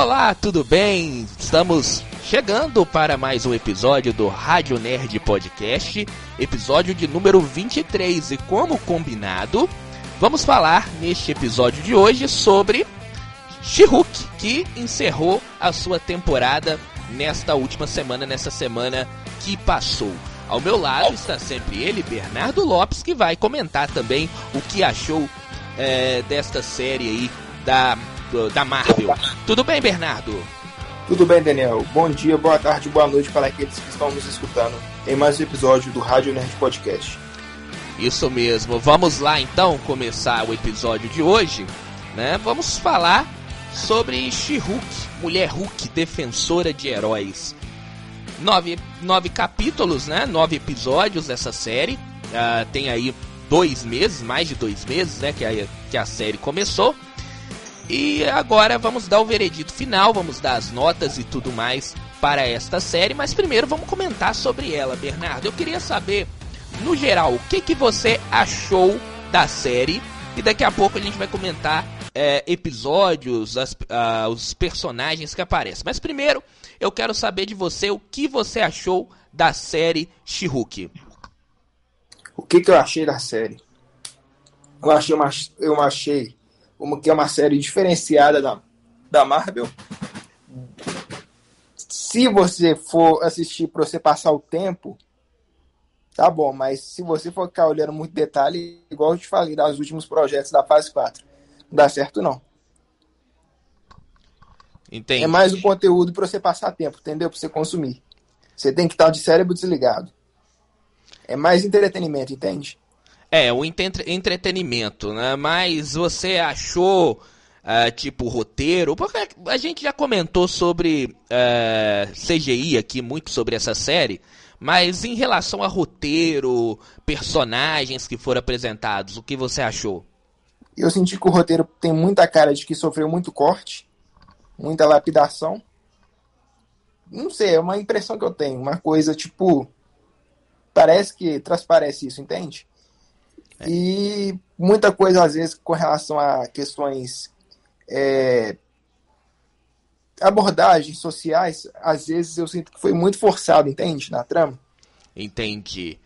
Olá, tudo bem? Estamos chegando para mais um episódio do Rádio Nerd Podcast, episódio de número 23. E como combinado, vamos falar neste episódio de hoje sobre She-Hulk, que encerrou a sua temporada nesta última semana, nessa semana que passou. Ao meu lado está sempre ele, Bernardo Lopes, que vai comentar também o que achou é, desta série aí da do, da Marvel. Tudo bem, Bernardo? Tudo bem, Daniel. Bom dia, boa tarde, boa noite para aqueles que estão nos escutando em mais um episódio do Rádio Nerd Podcast. Isso mesmo. Vamos lá então começar o episódio de hoje, né? Vamos falar sobre She-Hulk, Mulher Hulk, defensora de heróis. Nove, nove capítulos, né? Nove episódios dessa série. Uh, tem aí dois meses, mais de dois meses, né? Que a, que a série começou. E agora vamos dar o veredito final, vamos dar as notas e tudo mais para esta série, mas primeiro vamos comentar sobre ela, Bernardo. Eu queria saber, no geral, o que, que você achou da série e daqui a pouco a gente vai comentar é, episódios, as, os personagens que aparecem. Mas primeiro eu quero saber de você o que você achou da série She-Hulk. O que, que eu achei da série? Eu achei, eu achei como que é uma série diferenciada da, da Marvel. Se você for assistir para você passar o tempo, tá bom, mas se você for ficar olhando muito detalhe, igual eu te falei dos últimos projetos da fase 4, não dá certo não. Entendi. É mais um conteúdo para você passar tempo, entendeu? Para você consumir. Você tem que estar de cérebro desligado. É mais entretenimento, entende? É, o entretenimento, né? Mas você achou, uh, tipo, roteiro? Porque a gente já comentou sobre uh, é, CGI aqui, muito sobre essa série. Mas em relação a roteiro, personagens que foram apresentados, o que você achou? Eu senti que o roteiro tem muita cara de que sofreu muito corte, muita lapidação. Não sei, é uma impressão que eu tenho. Uma coisa tipo. Parece que transparece isso, entende? E muita coisa, às vezes, com relação a questões. É, abordagens sociais, às vezes eu sinto que foi muito forçado, entende? Na trama. Entendi.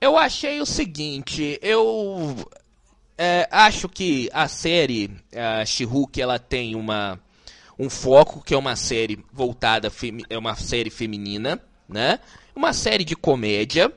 Eu achei o seguinte, eu é, acho que a série a She-Hulk, ela tem uma um foco que é uma série voltada é uma série feminina, né? Uma série de comédia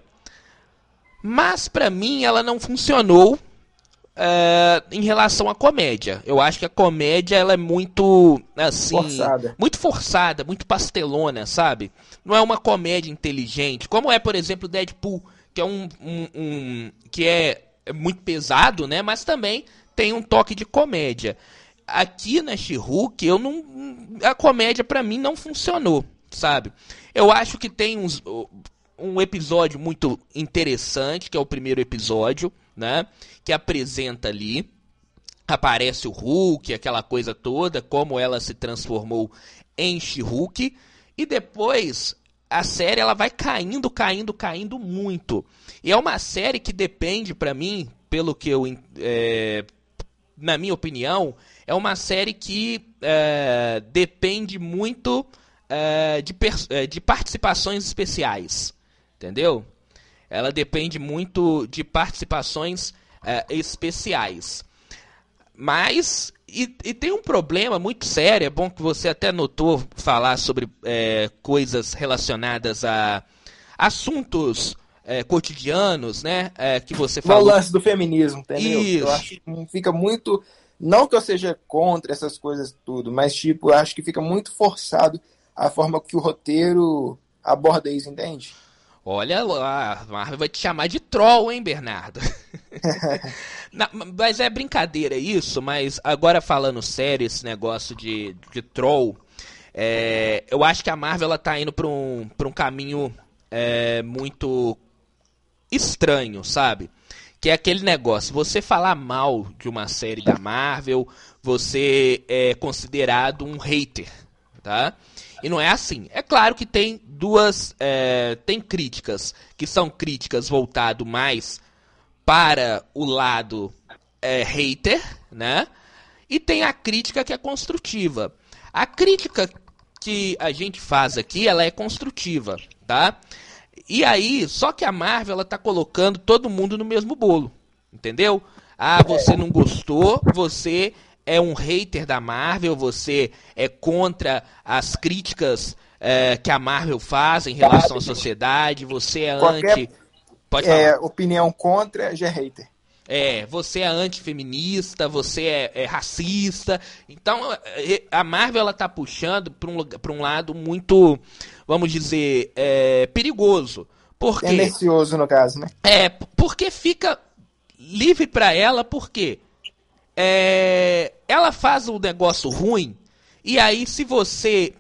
mas para mim ela não funcionou uh, em relação à comédia. Eu acho que a comédia ela é muito assim, forçada. muito forçada, muito pastelona, sabe? Não é uma comédia inteligente, como é, por exemplo, Deadpool, que é um, um, um que é muito pesado, né? Mas também tem um toque de comédia. Aqui na She-Hulk, eu não a comédia para mim não funcionou, sabe? Eu acho que tem uns um episódio muito interessante, que é o primeiro episódio, né? Que apresenta ali. Aparece o Hulk, aquela coisa toda, como ela se transformou em She-Hulk. E depois a série ela vai caindo, caindo, caindo muito. E é uma série que depende, para mim, pelo que eu. É, na minha opinião, é uma série que é, depende muito é, de, é, de participações especiais entendeu? Ela depende muito de participações é, especiais. Mas, e, e, tem um problema muito sério, é bom que você até notou falar sobre é, coisas relacionadas a assuntos é, cotidianos, né? É, que você falou. O lance do feminismo, entendeu? Isso. Eu acho que fica muito. Não que eu seja contra essas coisas tudo, mas tipo, eu acho que fica muito forçado a forma que o roteiro aborda isso, entende? Olha lá, a Marvel vai te chamar de troll, hein, Bernardo? Não, mas é brincadeira isso, mas agora falando sério, esse negócio de, de troll, é, eu acho que a Marvel ela tá indo para um, pra um caminho é, muito estranho, sabe? Que é aquele negócio, você falar mal de uma série da Marvel, você é considerado um hater, tá? E não é assim. É claro que tem duas. É, tem críticas que são críticas voltado mais para o lado é, hater, né? E tem a crítica que é construtiva. A crítica que a gente faz aqui, ela é construtiva, tá? E aí, só que a Marvel, ela tá colocando todo mundo no mesmo bolo, entendeu? Ah, você não gostou, você é um hater da Marvel, você é contra as críticas é, que a Marvel faz em relação à sociedade, você é Qualquer, anti. Pode falar. É, opinião contra, já é hater. É, você é antifeminista, você é, é, racista. Então, é, a Marvel ela tá puxando para um, pra um lado muito, vamos dizer, é, perigoso. Porque, Tendencioso, no caso, né? É, porque fica livre para ela, porque é, ela faz um negócio ruim, e aí se você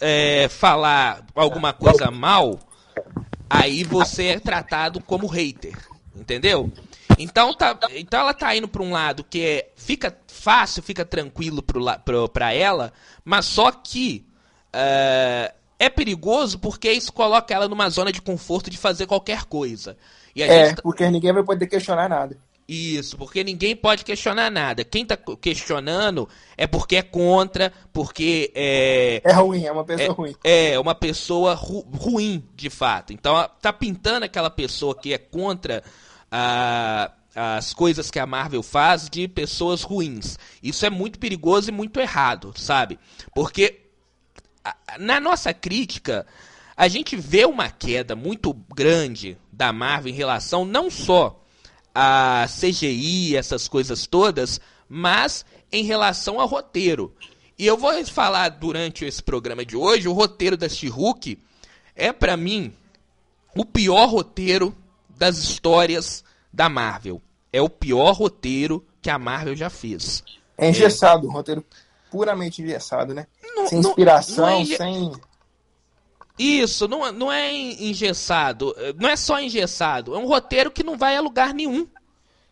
é, falar alguma coisa mal, aí você é tratado como hater, entendeu? Então, tá, então ela tá indo para um lado que é, fica fácil, fica tranquilo para ela, mas só que é, é perigoso porque isso coloca ela numa zona de conforto de fazer qualquer coisa. é, gente... Tá porque ninguém vai poder questionar nada. Isso, porque ninguém pode questionar nada. Quem tá questionando é porque é contra, porque é. É ruim, é uma pessoa é, ruim. É, uma pessoa ru, ruim, de fato. Então, tá pintando aquela pessoa que é contra a, as coisas que a Marvel faz de pessoas ruins. Isso é muito perigoso e muito errado, sabe? Porque na nossa crítica, a gente vê uma queda muito grande da Marvel em relação não só a CGI, essas coisas todas, mas em relação ao roteiro. E eu vou falar durante esse programa de hoje, o roteiro da She-Hulk é para mim o pior roteiro das histórias da Marvel. É o pior roteiro que a Marvel já fez. É engessado, é. roteiro puramente engessado, né? Não, sem inspiração, não, não é sem isso, não, não é engessado. Não é só engessado. É um roteiro que não vai a lugar nenhum.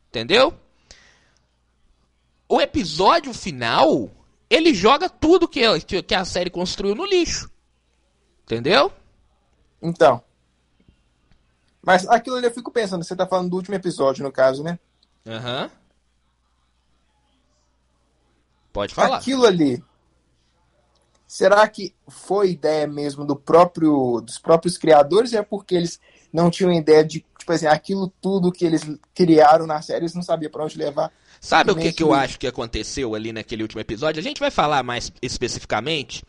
Entendeu? O episódio final, ele joga tudo que, que a série construiu no lixo. Entendeu? Então. Mas aquilo ali eu fico pensando, você tá falando do último episódio, no caso, né? Aham. Uhum. Pode falar. Aquilo ali Será que foi ideia mesmo do próprio dos próprios criadores é porque eles não tinham ideia de, tipo assim, aquilo tudo que eles criaram na série, eles não sabiam para onde levar? Sabe o que, que eu acho que aconteceu ali naquele último episódio? A gente vai falar mais especificamente,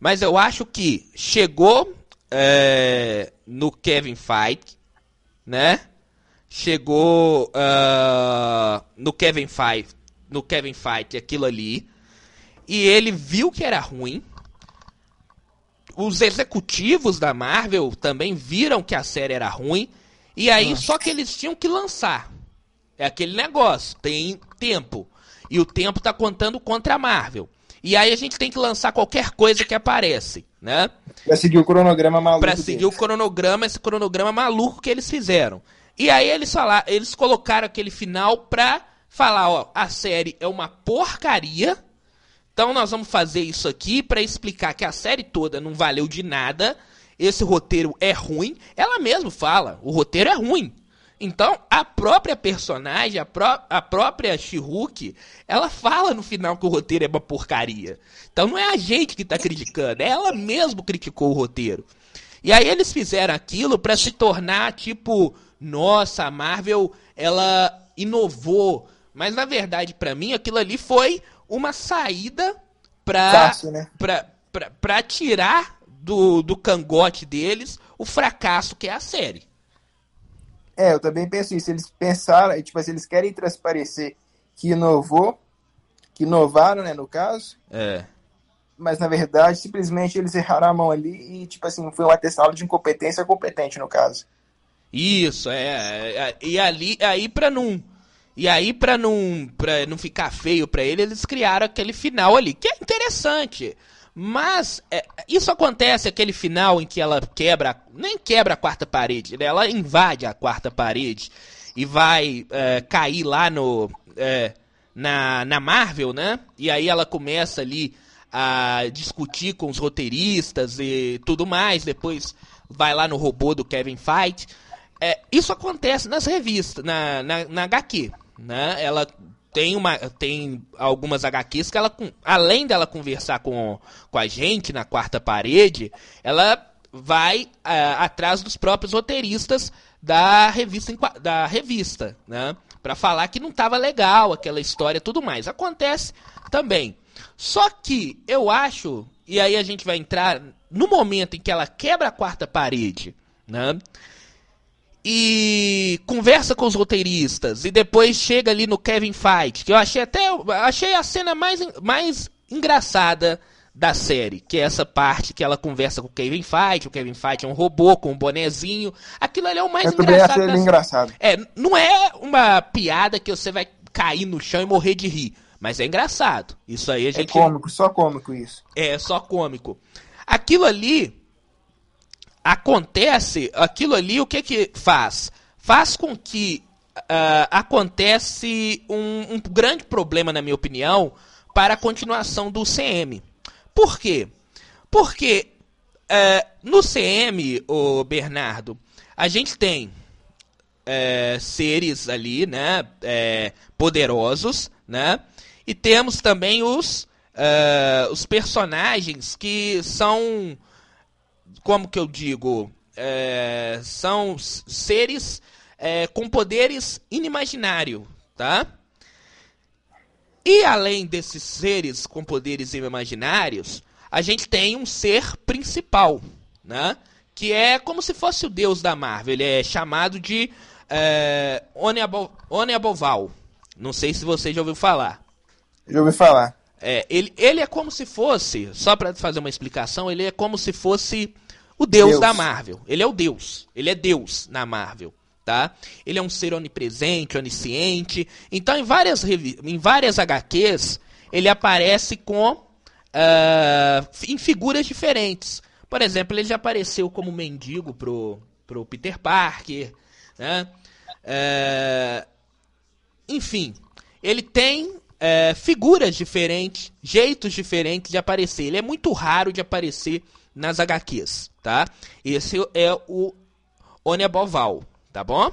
mas eu acho que chegou é, no Kevin Feige, né? Chegou uh, no Kevin Feige, no Kevin Feige aquilo ali, e ele viu que era ruim, os executivos da Marvel também viram que a série era ruim. E aí, Nossa. só que eles tinham que lançar. É aquele negócio, tem tempo. E o tempo tá contando contra a Marvel. E aí a gente tem que lançar qualquer coisa que aparece, né? Pra seguir o cronograma maluco. Pra seguir deles. o cronograma, esse cronograma maluco que eles fizeram. E aí eles falaram, eles colocaram aquele final pra falar, ó, a série é uma porcaria então nós vamos fazer isso aqui para explicar que a série toda não valeu de nada, esse roteiro é ruim. Ela mesma fala, o roteiro é ruim. Então, a própria personagem, a, pró a própria She-Hulk, ela fala no final que o roteiro é uma porcaria. Então não é a gente que está criticando, é ela mesma criticou o roteiro. E aí eles fizeram aquilo para se tornar tipo, nossa, a Marvel, ela inovou. Mas na verdade, para mim, aquilo ali foi uma saída Fácil, né? pra tirar do, do cangote deles o fracasso que é a série. É, eu também penso isso. Eles pensaram, tipo assim, eles querem transparecer que inovou, que inovaram, né, no caso. É. Mas na verdade, simplesmente eles erraram a mão ali e, tipo assim, foi um atestado de incompetência competente, no caso. Isso, é. é, é e ali, aí pra não e aí, pra não, pra não ficar feio pra ele, eles criaram aquele final ali, que é interessante. Mas é, isso acontece, aquele final em que ela quebra, nem quebra a quarta parede, né? ela invade a quarta parede e vai é, cair lá no. É, na, na Marvel, né? E aí ela começa ali a discutir com os roteiristas e tudo mais. Depois vai lá no robô do Kevin Feige. É, isso acontece nas revistas, na, na, na HQ né? Ela tem, uma, tem algumas HQs que ela, além dela conversar com, com a gente na quarta parede, ela vai uh, atrás dos próprios roteiristas da revista, da revista né? Para falar que não estava legal aquela história tudo mais. Acontece também. Só que eu acho, e aí a gente vai entrar no momento em que ela quebra a quarta parede, né? E conversa com os roteiristas e depois chega ali no Kevin Fight, que eu achei até achei a cena mais, mais engraçada da série, que é essa parte que ela conversa com o Kevin Feige, o Kevin Feige é um robô com um bonezinho. Aquilo ali é o mais eu engraçado. Ele engraçado. É, não é uma piada que você vai cair no chão e morrer de rir, mas é engraçado. Isso aí a é gente É cômico, só cômico isso. É, só cômico. Aquilo ali acontece, aquilo ali o que que faz? Faz com que uh, acontece um, um grande problema, na minha opinião, para a continuação do CM por quê? Porque é, no CM, o Bernardo, a gente tem é, seres ali, né, é, poderosos, né, e temos também os os personagens que são, como que eu digo, é, são seres é, com poderes inimaginários, tá? E além desses seres com poderes imaginários, a gente tem um ser principal, né? Que é como se fosse o deus da Marvel. Ele é chamado de é, Oniaboval. Não sei se você já ouviu falar. Já ouvi falar. É, ele, ele é como se fosse, só para fazer uma explicação, ele é como se fosse o deus, deus, da Marvel. Ele é o deus. Ele é Deus na Marvel tá? Ele é um ser onipresente, onisciente. Então, em várias, em várias HQs, ele aparece com uh, em figuras diferentes. Por exemplo, ele já apareceu como mendigo pro, pro Peter Parker, né? Uh, enfim, ele tem uh, figuras diferentes, jeitos diferentes de aparecer. Ele é muito raro de aparecer nas HQs, tá? Esse é o Oniaboval, tá bom?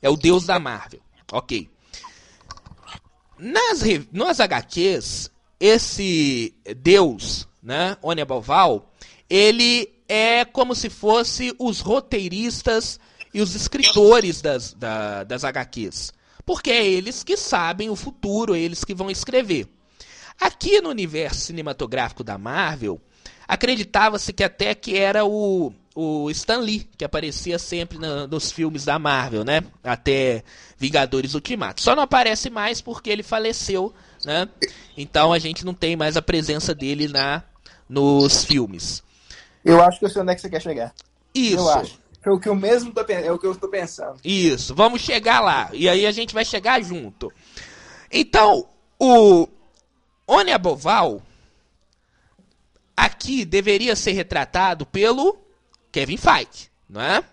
É o deus da Marvel. Ok. Nas, nas HQs, esse deus, né, Oniaboval, ele é como se fosse os roteiristas e os escritores das, da, das HQs. Porque é eles que sabem o futuro, é eles que vão escrever. Aqui no universo cinematográfico da Marvel, acreditava-se que até que era o o Stan Lee, que aparecia sempre na, nos filmes da Marvel, né? Até Vingadores Ultimato. Só não aparece mais porque ele faleceu, né? Então a gente não tem mais a presença dele na nos filmes. Eu acho que eu sei onde é que você quer chegar. Isso. Eu acho. É o que eu mesmo tô, é o que eu estou pensando. Isso. Vamos chegar lá. E aí a gente vai chegar junto. Então, o Oniaboval aqui deveria ser retratado pelo Kevin Feige, não é?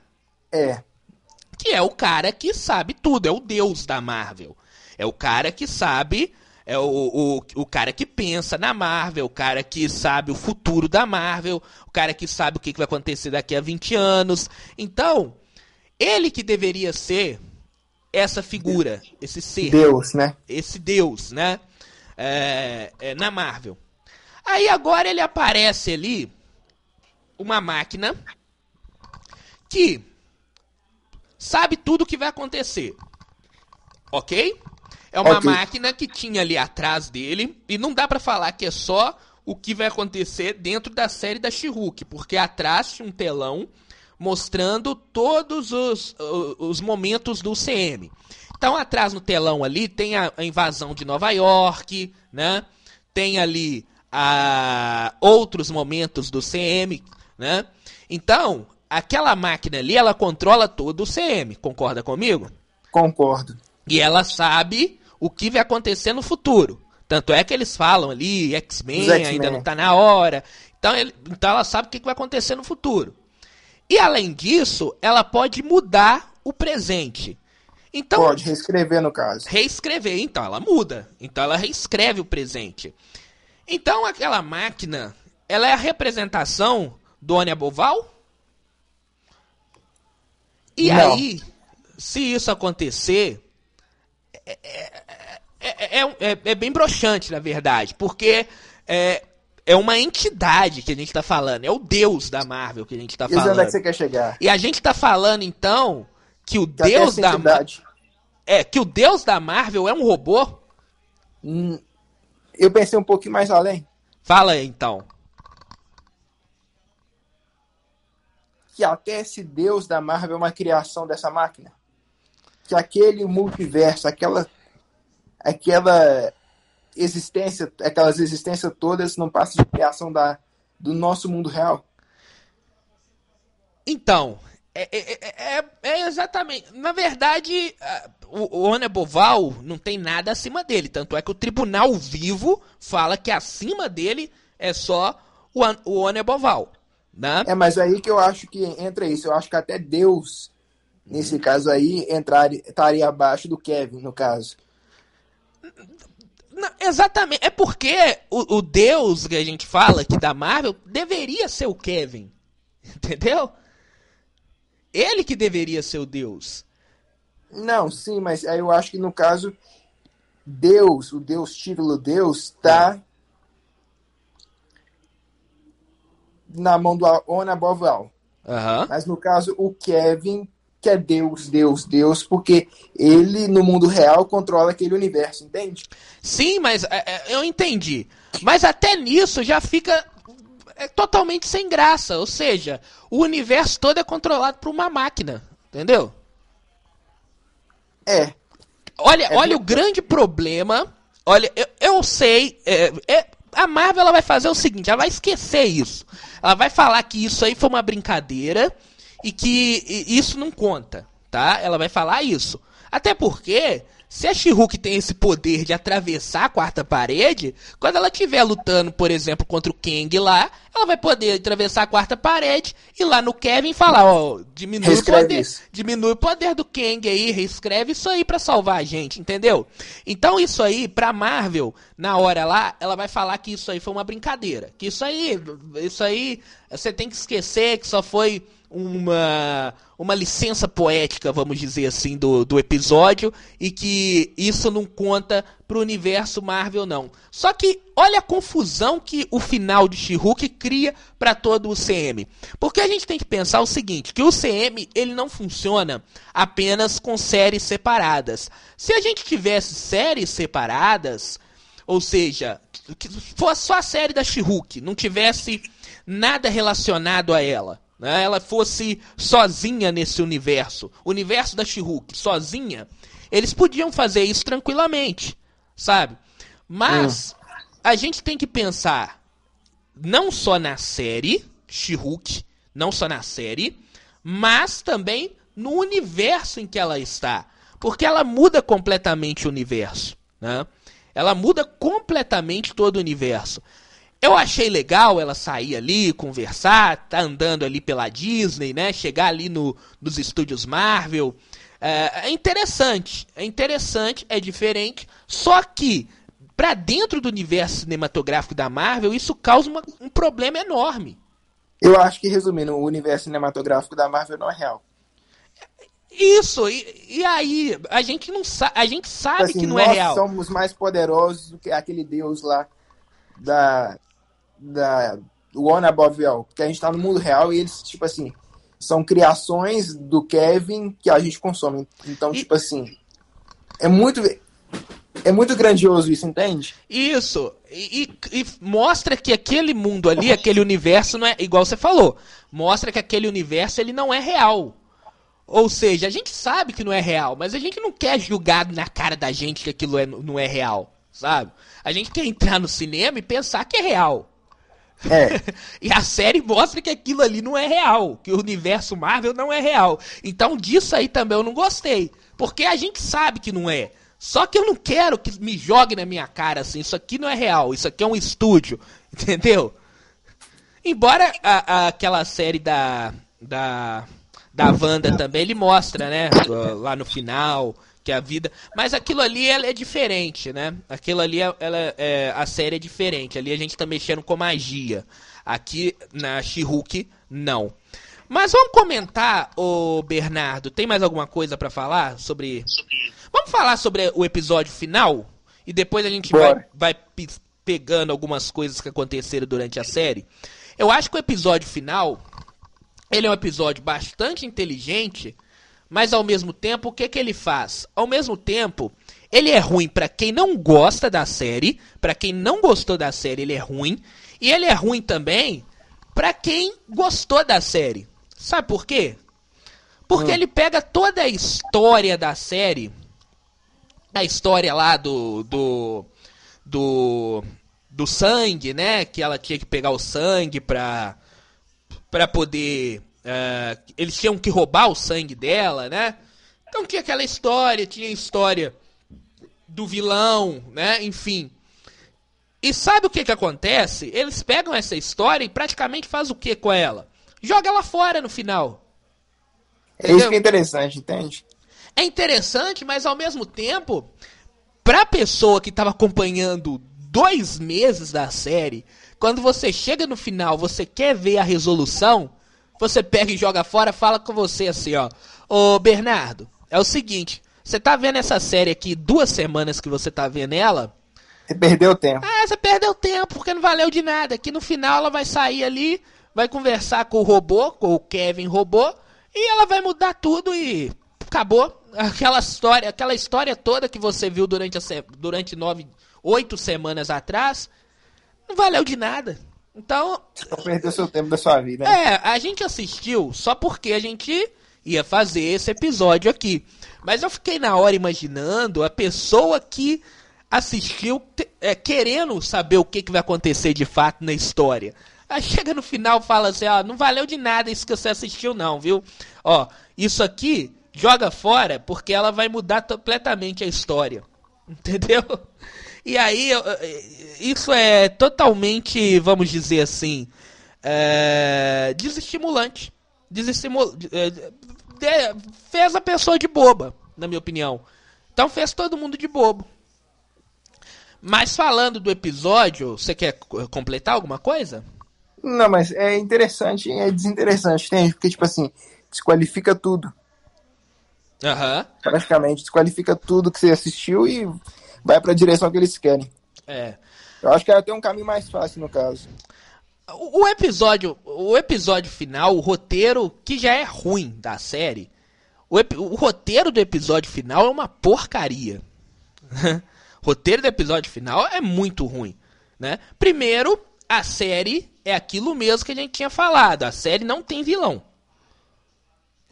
É. Que é o cara que sabe tudo, é o deus da Marvel. É o cara que sabe, é o, o, o cara que pensa na Marvel, o cara que sabe o futuro da Marvel, o cara que sabe o que, que vai acontecer daqui a 20 anos. Então, ele que deveria ser essa figura, esse ser. Deus, né? Esse Deus, né? É, é, na Marvel. Aí agora ele aparece ali, uma máquina que sabe tudo o que vai acontecer. Ok? É uma okay. máquina que tinha ali atrás dele. E não dá para falar que é só o que vai acontecer dentro da série da she porque atrás tinha um telão mostrando todos os, os momentos do CM. Então, atrás no telão ali tem a, a invasão de Nova York, né? Tem ali a, outros momentos do CM, né? Então, aquela máquina ali, ela controla todo o CM, concorda comigo? Concordo. E ela sabe o que vai acontecer no futuro. Tanto é que eles falam ali, X-Men ainda não está na hora. Então, ele, então ela sabe o que vai acontecer no futuro. E além disso, ela pode mudar o presente. Então, pode reescrever no caso. Reescrever, então ela muda. Então ela reescreve o presente. Então aquela máquina, ela é a representação do Ônia Boval? E Não. aí, se isso acontecer, é, é, é, é, é, é bem broxante, na verdade, porque é, é uma entidade que a gente tá falando, é o deus da Marvel que a gente tá E onde é falando. que você quer chegar? E a gente tá falando, então, que o Que deus da Marvel. entidade- É, que o deus da Marvel é um robô? Hum, Eu pensei um pouquinho mais além. Fala aí, então. Que até esse deus da Marvel é uma criação dessa máquina. Que aquele multiverso, aquela. aquela existência, aquelas existências todas não passam de criação da, do nosso mundo real. Então, é, é- é- é exatamente. Na verdade, o, o Oneboval não tem nada acima dele. Tanto é que o tribunal vivo fala que acima dele é só o, o Oneboval. Né? É, mas aí que eu acho que entra isso. Eu acho que até Deus, nesse caso aí, entraria, estaria abaixo do Kevin, no caso. Não, exatamente. É porque o, o Deus que a gente fala aqui da Marvel deveria ser o Kevin. Entendeu? Ele que deveria ser o Deus. Não, sim, mas aí eu acho que no caso, Deus, o Deus título Deus, tá na mão do Ona Boval. Aham. Mas no caso, o Kevin, que é Deus, Deus, Deus, porque ele, no mundo real, controla aquele universo, entende? Sim, mas é, é, eu entendi. Mas até nisso já fica é, totalmente sem graça. Ou seja, o universo todo é controlado por uma máquina. Entendeu? É, Olha, É olha o grande problema. Olha, eu, eu sei. é, é, a Marvel ela vai fazer o seguinte: ela vai esquecer isso. Ela vai falar que isso aí foi uma brincadeira e que i- isso não conta, tá? Ela vai falar isso. Até porque. Se a She-Hulk tem esse poder de atravessar a quarta parede, quando ela estiver lutando, por exemplo, contra o Kang lá, ela vai poder atravessar a quarta parede e lá no Kevin falar, ó, diminui o Reescreve poder, isso. diminui o poder do Kang aí, reescreve isso aí pra salvar a gente, entendeu? Então isso aí, pra Marvel, na hora lá, ela vai falar que isso aí foi uma brincadeira. Que isso aí, isso aí, você tem que esquecer que só foi uma, uma licença poética, vamos dizer assim, do, do episódio e que isso não conta pro universo Marvel, não. Só que olha a confusão que o final de She-Hulk cria para todo o CM. Porque a gente tem que pensar o seguinte, que o CM ele não funciona apenas com séries separadas. Se a gente tivesse séries separadas, ou seja, que fosse só a série da She-Hulk, não tivesse nada relacionado a ela, né? Ela fosse sozinha nesse universo, o universo da She-Hulk, sozinha, eles podiam fazer isso tranquilamente, sabe? Mas a gente tem que pensar não só na série She-Hulk, não só na série, mas também no universo em que ela está, porque ela muda completamente o universo, né? Ela muda completamente todo o universo. Eu achei legal ela sair ali, conversar, tá andando ali pela Disney, né? Chegar ali no, nos estúdios Marvel. É, é interessante, é interessante, é diferente. Só que, pra dentro do universo cinematográfico da Marvel, isso causa uma- um problema enorme. eu acho que, resumindo, o universo cinematográfico da Marvel não é real. Isso, e, e aí, a gente não sabe, a gente sabe Assim, que não nós é real. somos mais poderosos do que aquele deus lá da. Da One Above All. Porque a gente tá no mundo real e eles, tipo assim, são criações do Kevin que a gente consome. Então, E- tipo assim, é muito. É muito grandioso isso, entende? Isso, e, e- e mostra que aquele mundo ali, aquele universo não é, igual você falou, mostra que aquele universo ele não é real. Ou seja, a gente sabe que não é real, mas a gente não quer julgar na cara da gente que aquilo é- não é real, sabe? A gente quer entrar no cinema e pensar que é real. É. E a série mostra que aquilo ali não é real, que o universo Marvel não é real. Então disso aí também eu não gostei, porque a gente sabe que não é. Só que eu não quero que me jogue na minha cara assim, isso aqui não é real, isso aqui é um estúdio, entendeu? Embora a- a- aquela série da da da Wanda também ele mostra, né, lá no final que a vida, mas aquilo ali ela é diferente, né? Aquilo ali é- ela é a série é diferente. Ali a gente tá mexendo com magia. Aqui na She-Hulk não. Mas vamos comentar, ô Bernardo, tem mais alguma coisa pra falar sobre Vamos falar sobre o episódio final? E depois a gente Bora. vai, vai pe- pegando algumas coisas que aconteceram durante a série. Eu acho que o episódio final, ele é um episódio bastante inteligente, mas ao mesmo tempo, o que que ele faz? Ao mesmo tempo, ele é ruim pra quem não gosta da série, pra quem não gostou da série, ele é ruim, e ele é ruim também pra quem gostou da série. Sabe por quê? Porque ele pega toda a história da série, a história lá do do do do sangue, né? Que ela tinha que pegar o sangue pra para poder eh, eles tinham que roubar o sangue dela, né? Então tinha aquela história, tinha a história do vilão, né? Enfim. E sabe o que que acontece? Eles pegam essa história e praticamente faz o que com ela? Joga ela fora no final. É isso que é interessante, entende? É interessante, mas ao mesmo tempo, pra pessoa que tava acompanhando dois meses da série, quando você chega no final, você quer ver a resolução, você pega e joga fora, fala com você assim, ó. Ô Bernardo, é o seguinte, você tá vendo essa série aqui, duas semanas que você tá vendo ela, Você perdeu tempo. ah, você perdeu tempo, porque não valeu de nada. Que no final ela vai sair ali, vai conversar com o robô, com o Kevin robô, e ela vai mudar tudo e acabou. Aquela história, aquela história toda que você viu durante, a durante nove, oito semanas atrás, não valeu de nada. Então, Você perdeu seu tempo da sua vida. né? é, a gente assistiu só porque a gente ia fazer esse episódio aqui. Mas eu fiquei na hora imaginando a pessoa que assistiu é, querendo saber o que, que vai acontecer de fato na história. Aí chega no final e fala assim, ó, não valeu de nada isso que você assistiu não, viu? Ó, isso aqui joga fora porque ela vai mudar completamente a história. Entendeu? E aí, isso é totalmente, vamos dizer assim, é, desestimulante. Desestimu é, fez a pessoa de boba, na minha opinião. Então fez todo mundo de bobo. Mas falando do episódio, você quer co- completar alguma coisa? Não, mas é interessante e é desinteressante, entende? Porque, tipo assim, desqualifica tudo. Aham. Praticamente, desqualifica tudo que você assistiu e vai pra direção que eles querem. É. Eu acho que ela tem um caminho mais fácil, no caso. O episódio, o episódio final, o roteiro que já é ruim da série, o, o roteiro do episódio final é uma porcaria. o roteiro do episódio final é muito ruim, né? Primeiro, a série é aquilo mesmo que a gente tinha falado. A série não tem vilão.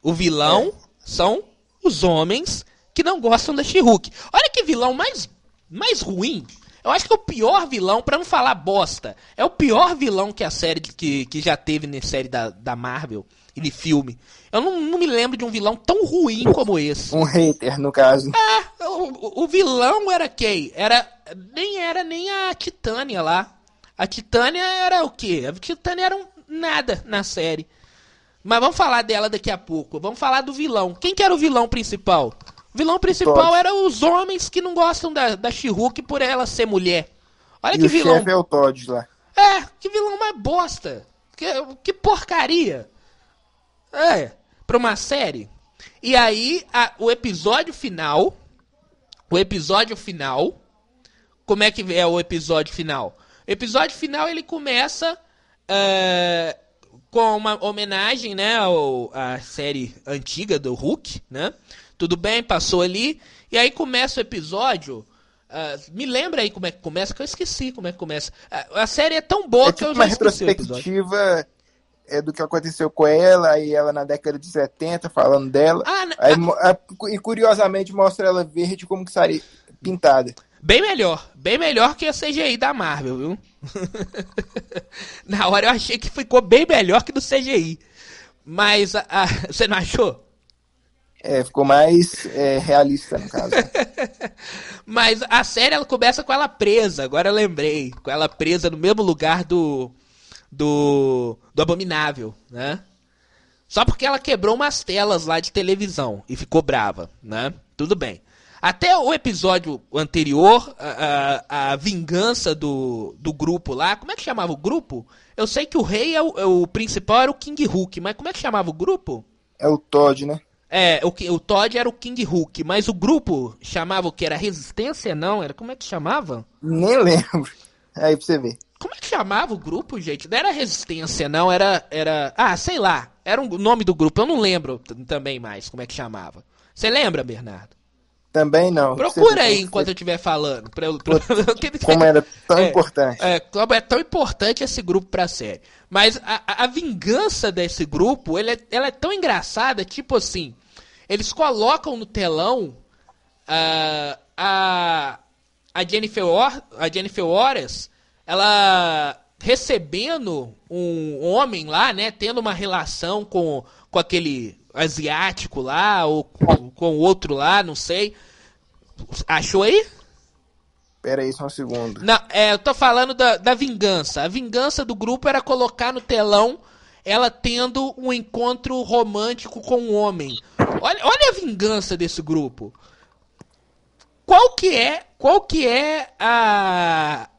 O vilão são os homens que não gostam da She-Hulk. Olha que vilão mais, mais ruim. Eu acho que é o pior vilão, pra não falar bosta, é o pior vilão que a série que, que já teve na série da, da Marvel e de filme. Eu não, não me lembro de um vilão tão ruim como esse. Um hater, no caso. É, o, o- o vilão era quem? Era nem era nem a Titânia lá. A Titânia era o quê? A Titânia era um nada na série. Mas vamos falar dela daqui a pouco. Vamos falar do vilão. Quem que era o vilão principal? O vilão principal Todd. era os homens que não gostam da, da She-Hulk por ela ser mulher. Olha E que o vilão. chefe é o Todd lá. É, que vilão mais bosta. Que, que porcaria. É, pra uma série. E aí, a- o episódio final. O episódio final. Como é que é o episódio final? O episódio final ele começa é, com uma homenagem, né, ao, à série antiga do Hulk, né? Tudo bem, passou ali. E aí começa o episódio. ah, me lembra aí como é que começa, que eu esqueci como é que começa. A, a série é tão boa É que tipo eu já uma esqueci retrospectiva é, do que aconteceu com ela, aí ela na década de 70, falando dela. Ah, Aí, a- e curiosamente mostra ela verde como que estaria pintada. Bem melhor. Bem melhor que a CGI da Marvel, viu? Na hora eu achei que ficou bem melhor que do CGI. Mas a- a- você não achou? É, ficou mais é, realista, no caso. Mas a série ela começa com ela presa, agora eu lembrei. Com ela presa no mesmo lugar do. do. do Abominável, né? Só porque ela quebrou umas telas lá de televisão e ficou brava, né? Tudo bem. Até o episódio anterior, a, a, a vingança do, do grupo lá, como é que chamava o grupo? Eu sei que o rei é o, é o principal era o King Hulk, mas como é que chamava o grupo? É o Todd, né? É, o, que- o Todd era o King Hulk, mas o grupo chamava o que? Era Resistência? Não, era como é que chamava? Nem lembro. Aí pra você ver. Como é que chamava o grupo, gente? Não era Resistência, não, era. era ah, sei lá. Era um- o nome do grupo, eu não lembro também mais como é que chamava. Você lembra, Bernardo? Também não. Procura aí enquanto eu estiver falando. Pra eu, pra- Como era tão É, importante. É, como é tão importante esse grupo pra série. Mas a, a- a vingança desse grupo, ele é- ela é tão engraçada, tipo assim, eles colocam no telão ah, a, a Jennifer Or, a Jennifer Lawrence, ela recebendo um homem lá, né, tendo uma relação com, com aquele asiático lá, ou com, com outro lá, não sei. Achou aí? Pera aí só um segundo. Não, é, eu tô falando da, da vingança. A vingança do grupo era colocar no telão ela tendo um encontro romântico com um homem. Olha, olha a vingança desse grupo. Qual que é, qual que é a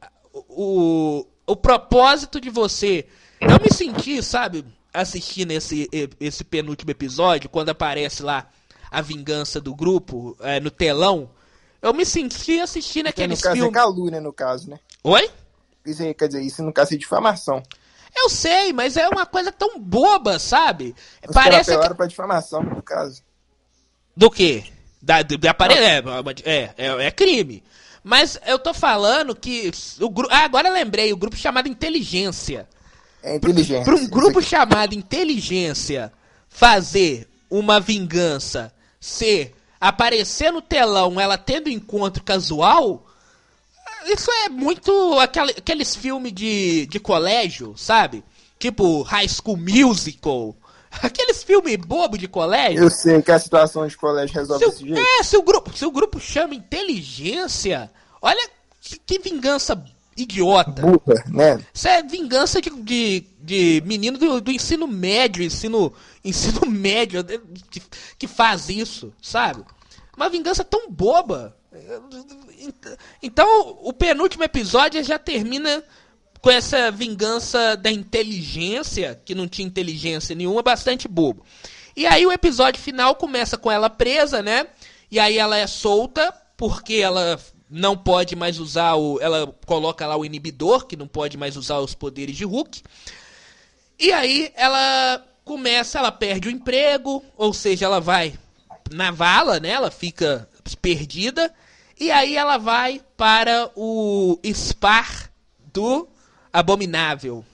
o, o propósito de você? Eu me senti, sabe, assistindo esse, esse penúltimo episódio, quando aparece lá a vingança do grupo é, no telão. Eu me senti assistindo Porque no aqueles caso é filmes. calúnia, no caso, né? Oi? Isso aí, quer dizer, isso no caso é difamação. Eu sei, mas é uma coisa tão boba, sabe? Os Parece que... pra difamação, no caso. Do quê? Da, do, de apare... é, é, é, é crime. Mas eu tô falando que o grupo. Ah, agora lembrei, o grupo chamado Inteligência. É inteligente. Para um grupo chamado Inteligência fazer uma vingança ser aparecer no telão ela tendo encontro casual, isso é muito aquela, aqueles filmes de, de colégio, sabe? Tipo High School Musical. Aqueles filmes bobo de colégio. Eu sei que a situação de colégio resolve Se desse o, jeito. é, se o grupo, se o grupo chama inteligência, olha que, que vingança idiota. Burra, né? Isso é vingança de, de, de menino do, do ensino médio, ensino, ensino médio, que, que faz isso, sabe? Uma vingança tão boba. Então, o penúltimo episódio já termina com essa vingança da inteligência, que não tinha inteligência nenhuma, bastante bobo. E aí o episódio final começa com ela presa, né? E aí ela é solta, porque ela não pode mais usar o. Ela coloca lá o inibidor, que não pode mais usar os poderes de Hulk. E aí ela começa, ela perde o emprego, ou seja, ela vai na vala, né? Ela fica perdida. E aí ela vai para o Spar do Abominável,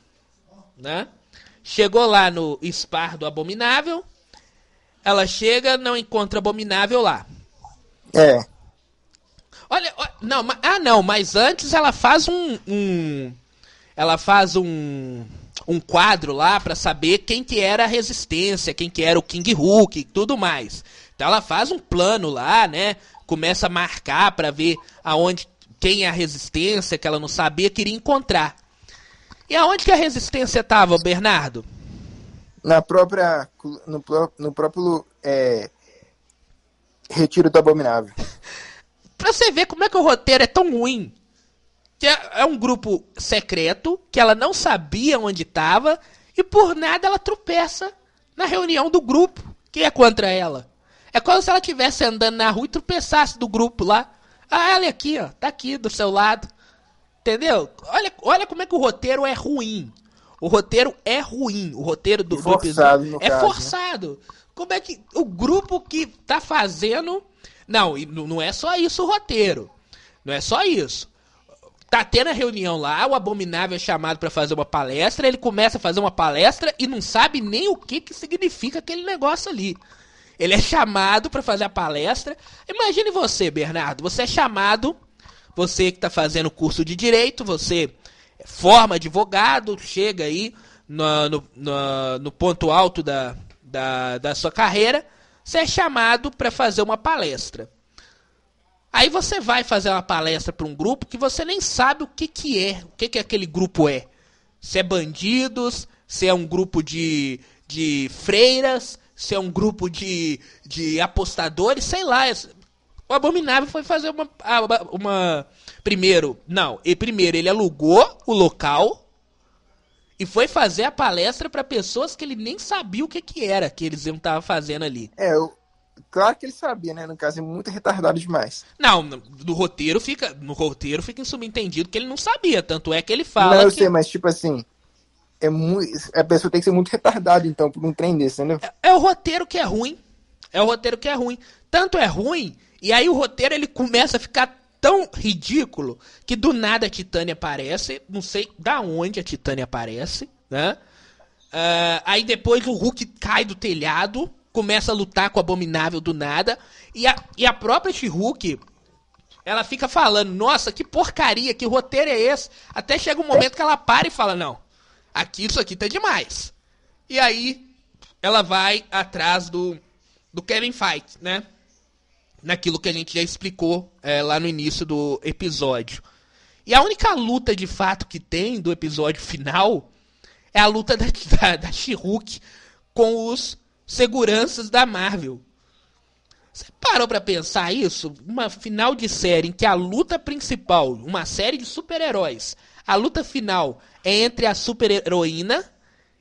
né? Chegou lá no Spar do Abominável. Ela chega, não encontra Abominável lá. É. Olha, não, ah não, mas antes ela faz um, um ela faz um um quadro lá pra saber quem que era a resistência, quem que era o King Hulk e tudo mais. Então ela faz um plano lá, né? Começa a marcar pra ver aonde quem é a resistência que ela não sabia queria encontrar. E aonde que a resistência tava, Bernardo? Na própria. No, no próprio. É, retiro do Abominável. Pra você ver como é que o roteiro é tão ruim. Que é, é um grupo secreto, que ela não sabia onde estava, e por nada ela tropeça na reunião do grupo, que é contra ela. É como se ela estivesse andando na rua e tropeçasse do grupo lá. Ah, olha aqui, ó, tá aqui do seu lado. Entendeu? Olha, olha como é que o roteiro é ruim. O roteiro é ruim. O roteiro do, do forçado, episódio no é caso, né? forçado. Como é que o grupo que tá fazendo. Não, e não é só isso o roteiro. Não é só isso. Tá tendo a reunião lá, o Abominável é chamado pra fazer uma palestra, ele começa a fazer uma palestra e não sabe nem o que, que significa aquele negócio ali. Ele é chamado pra fazer a palestra. Imagine você, Bernardo, você é chamado, você que tá fazendo curso de direito, você forma advogado, chega aí no, no, no- no ponto alto da, da, da sua carreira, você é chamado pra fazer uma palestra. Aí você vai fazer uma palestra para um grupo que você nem sabe o que, que é, o que, que aquele grupo é. Se é bandidos, se é um grupo de, de freiras, se é um grupo de, de apostadores, sei lá. O Abominável foi fazer uma, uma. Primeiro, não, e primeiro ele alugou o local e foi fazer a palestra para pessoas que ele nem sabia o que, que era que eles iam estar fazendo ali. É, o, Claro que ele sabia, né? No caso, é muito retardado demais. Não, no, no roteiro fica. No roteiro fica subentendido que ele não sabia. Tanto é que ele fala. Não, eu que... sei, mas tipo assim. É muito, a pessoa tem que ser muito retardada, então, por um trem desse, entendeu? É, é o roteiro que é ruim. É o roteiro que é ruim. Tanto é ruim, e aí o roteiro ele começa a ficar tão ridículo que do nada a Titânia aparece. Não sei da onde a Titânia aparece, né? Uh, aí depois o Hulk cai do telhado, começa a lutar com o Abominável do nada. E a, e a própria She-Hulk, ela fica falando, nossa, que porcaria, que roteiro é esse? Até chega um momento que ela para e fala, não, aqui isso aqui tá demais. E aí ela vai atrás do, do Kevin Feige, né? Naquilo que a gente já explicou é, lá no início do episódio. E a única luta de fato que tem do episódio final é a luta da, da, da com os seguranças da Marvel. Você parou para pensar isso? Uma final de série em que a luta principal, uma série de super-heróis, a luta final é entre a super-heroína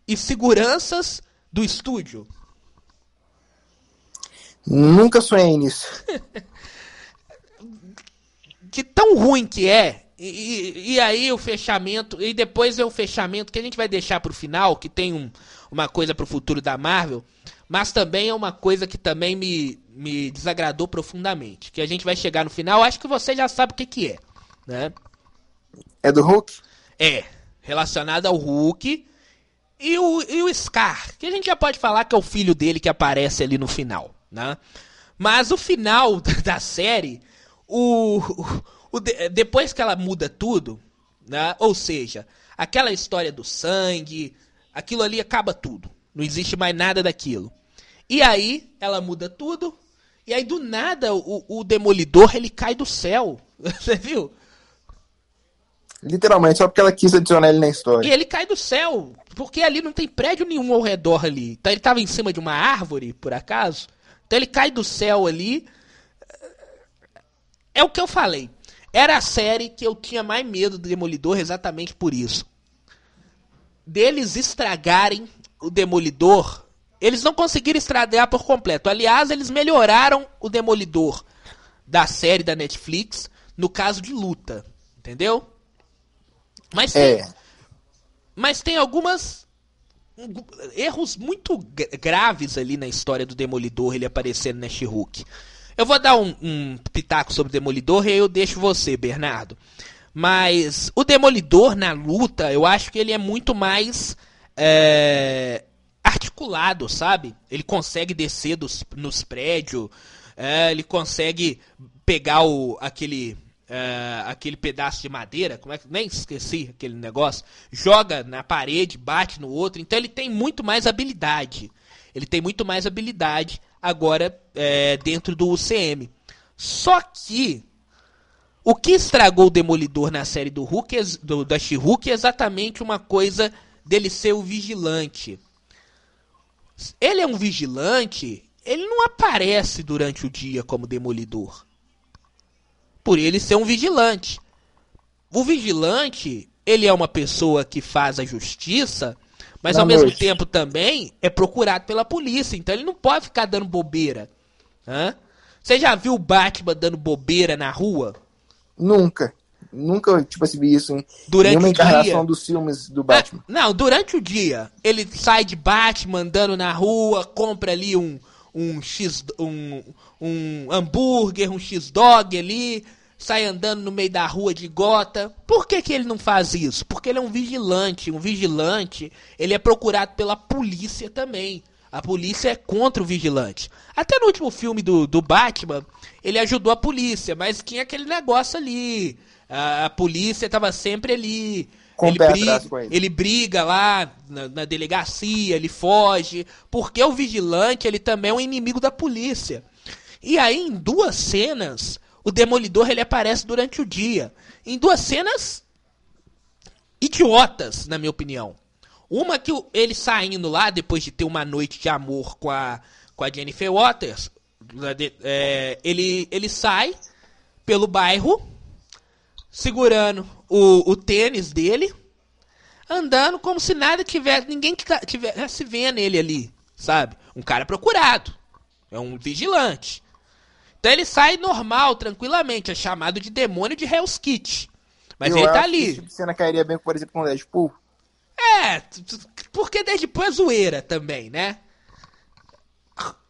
e seguranças do estúdio. Nunca sonhei nisso. de tão ruim que é, e, e, aí o fechamento, e depois é o fechamento que a gente vai deixar pro final, que tem um, uma coisa pro futuro da Marvel, mas também é uma coisa que também me, me desagradou profundamente. Que a gente vai chegar no final, acho que você já sabe o que, que é, né? É do Hulk? É, relacionado ao Hulk e o, e o Scar, que a gente já pode falar que é o filho dele que aparece ali no final, né? Mas o final da série, o, o, o depois que ela muda tudo, né? Ou seja, aquela história do sangue, aquilo ali acaba tudo. Não existe mais nada daquilo. E aí ela muda tudo. E aí do nada o, o demolidor ele cai do céu. Você viu? Literalmente, só porque ela quis adicionar ele na história. E ele cai do céu, porque ali não tem prédio nenhum ao redor ali. Então ele estava em cima de uma árvore, por acaso. Então ele cai do céu ali. É o que eu falei. Era a série que eu tinha mais medo do Demolidor exatamente por isso. Deles estragarem o Demolidor. Eles não conseguiram estragar por completo. Aliás, eles melhoraram o Demolidor da série da Netflix no caso de luta. Entendeu? Mas tem, é. mas tem algumas erros muito graves ali na história do Demolidor, ele aparecendo na She-Hulk. Eu vou dar um, um pitaco sobre o Demolidor e aí eu deixo você, Bernardo. Mas o Demolidor na luta, eu acho que ele é muito mais é, articulado, sabe? Ele consegue descer dos, nos prédios, é, ele consegue pegar o, aquele uh, aquele pedaço de madeira, como é que nem esqueci aquele negócio, joga na parede, bate no outro. Então ele tem muito mais habilidade. Ele tem muito mais habilidade agora é, dentro do UCM. Só que o que estragou o Demolidor na série do Hulk, do, da She-Hulk é exatamente uma coisa dele ser o vigilante. Ele é um vigilante, ele não aparece durante o dia como Demolidor por ele ser um vigilante. O vigilante, ele é uma pessoa que faz a justiça, mas Na ao noite. mesmo tempo também é procurado pela polícia. Então ele não pode ficar dando bobeira. Hã? Você já viu o Batman dando bobeira na rua? Nunca. Nunca, tipo assim, vi isso em durante nenhuma encarnação dos filmes do Batman. Ah, não, durante o dia. Ele sai de Batman andando na rua, compra ali um, um X. um, um hambúrguer, um X-Dog ali, sai andando no meio da rua de gota. Por que, que ele não faz isso? Porque ele é um vigilante. Um vigilante, ele é procurado pela polícia também. A polícia é contra o vigilante. Até no último filme do, do Batman, ele ajudou a polícia, mas tinha aquele negócio ali. A, a polícia estava sempre ali. ele briga, ele. briga lá na, na, delegacia, ele foge, porque o vigilante ele também é um inimigo da polícia. E aí, em duas cenas, o Demolidor ele aparece durante o dia. Em duas cenas idiotas, na minha opinião. Uma que ele saindo lá, depois de ter uma noite de amor com a, com a Jennifer Waters, é, ele, ele sai pelo bairro, segurando o, o tênis dele, andando como se nada tivesse, ninguém tivesse vendo ele ali, sabe? Um cara procurado, É um vigilante. Então ele sai normal, tranquilamente. É chamado de demônio de Hell's Kitchen. Mas Eu ele tá que ali. Esse tipo cena cairia bem, por exemplo, com o Deadpool. É, porque Deadpool é zoeira também, né?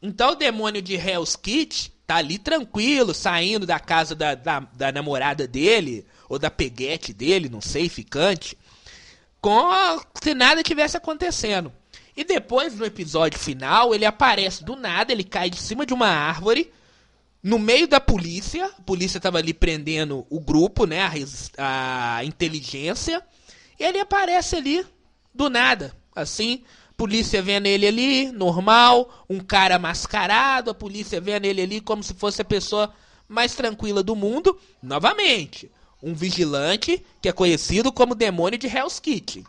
Então o demônio de Hell's Kitchen tá ali tranquilo, saindo da casa da, da, da namorada dele, ou da peguete dele, não sei, ficante, com a- se nada tivesse acontecendo. E depois, no episódio final, ele aparece do nada, ele cai de cima de uma árvore, no meio da polícia, a polícia tava ali prendendo o grupo, né, a, a inteligência, e ele aparece ali do nada, assim, polícia vendo ele ali, normal, um cara mascarado, a polícia vendo ele ali como se fosse a pessoa mais tranquila do mundo, novamente, um vigilante que é conhecido como demônio de Hell's Kitchen.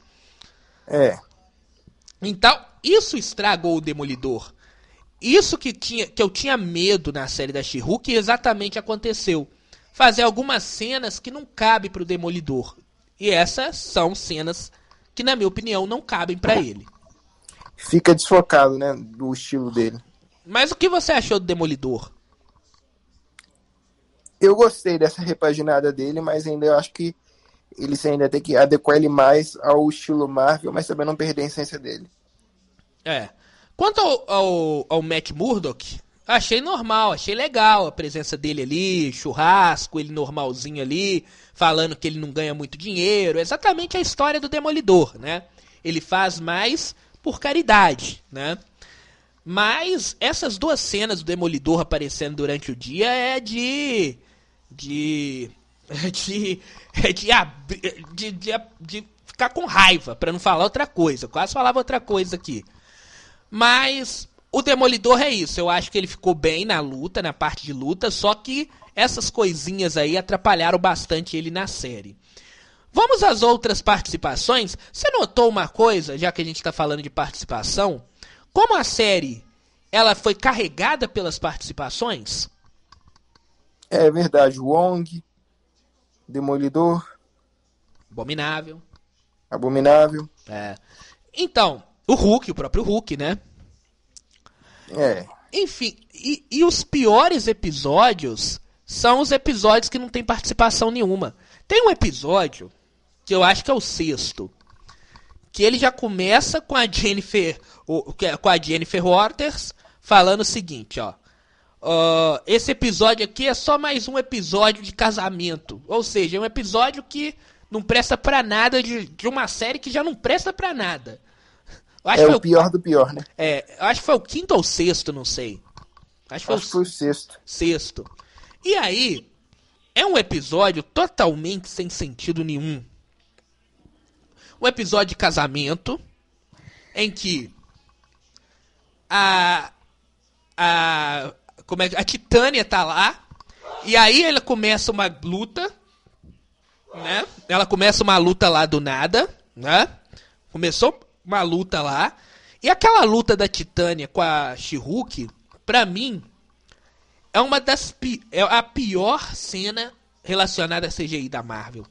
É. Então, isso estragou o Demolidor. Isso que, tinha, que eu tinha medo na série da She-Hulk exatamente aconteceu. Fazer algumas cenas que não cabem pro Demolidor. E essas são cenas que, na minha opinião, não cabem pra ele. Fica desfocado, né? Do estilo dele. Mas o que você achou do Demolidor? Eu gostei dessa repaginada dele, mas ainda eu acho que eles ainda tem que adequar ele mais ao estilo Marvel, mas também não perder a essência dele. É. Quanto ao, ao, ao Matt Murdock, achei normal, achei legal a presença dele ali, churrasco, ele normalzinho ali, falando que ele não ganha muito dinheiro. Exatamente a história do Demolidor, né? Ele faz mais por caridade, né? Mas essas duas cenas do Demolidor aparecendo durante o dia é de. de. de. de, ab- de, de, de ficar com raiva, pra não falar outra coisa. Quase falava outra coisa aqui. Mas o Demolidor é isso. Eu acho que ele ficou bem na luta, na parte de luta, só que essas coisinhas aí atrapalharam bastante ele na série. Vamos às outras participações. Você notou uma coisa, já que a gente está falando de participação? Como a série ela foi carregada pelas participações? É verdade, Wong, Demolidor, Abominável. Abominável. É. Então, o Hulk, o próprio Hulk, né? É. Enfim, e, e os piores episódios são os episódios que não tem participação nenhuma. Tem um episódio que eu acho que é o sexto, que ele já começa com a Jennifer, é- com a Jennifer Waters falando o seguinte, ó. "Ó, esse episódio aqui é só mais um episódio de casamento. Ou seja, é um episódio que não presta pra nada de, de uma série que já não presta pra nada. Acho É foi o pior do pior, né? é, acho que foi o quinto ou sexto, não sei. Acho que foi Acho que o foi o sexto. sexto. E aí, é um episódio totalmente sem sentido nenhum. Um episódio de casamento em que a a como é que- a Titânia tá lá e aí ela começa uma luta, né? Ela começa uma luta lá do nada, né? Começou uma luta lá e aquela luta da Titânia com a She-Hulk, pra mim, é uma das pi é a pior cena relacionada a CGI da Marvel.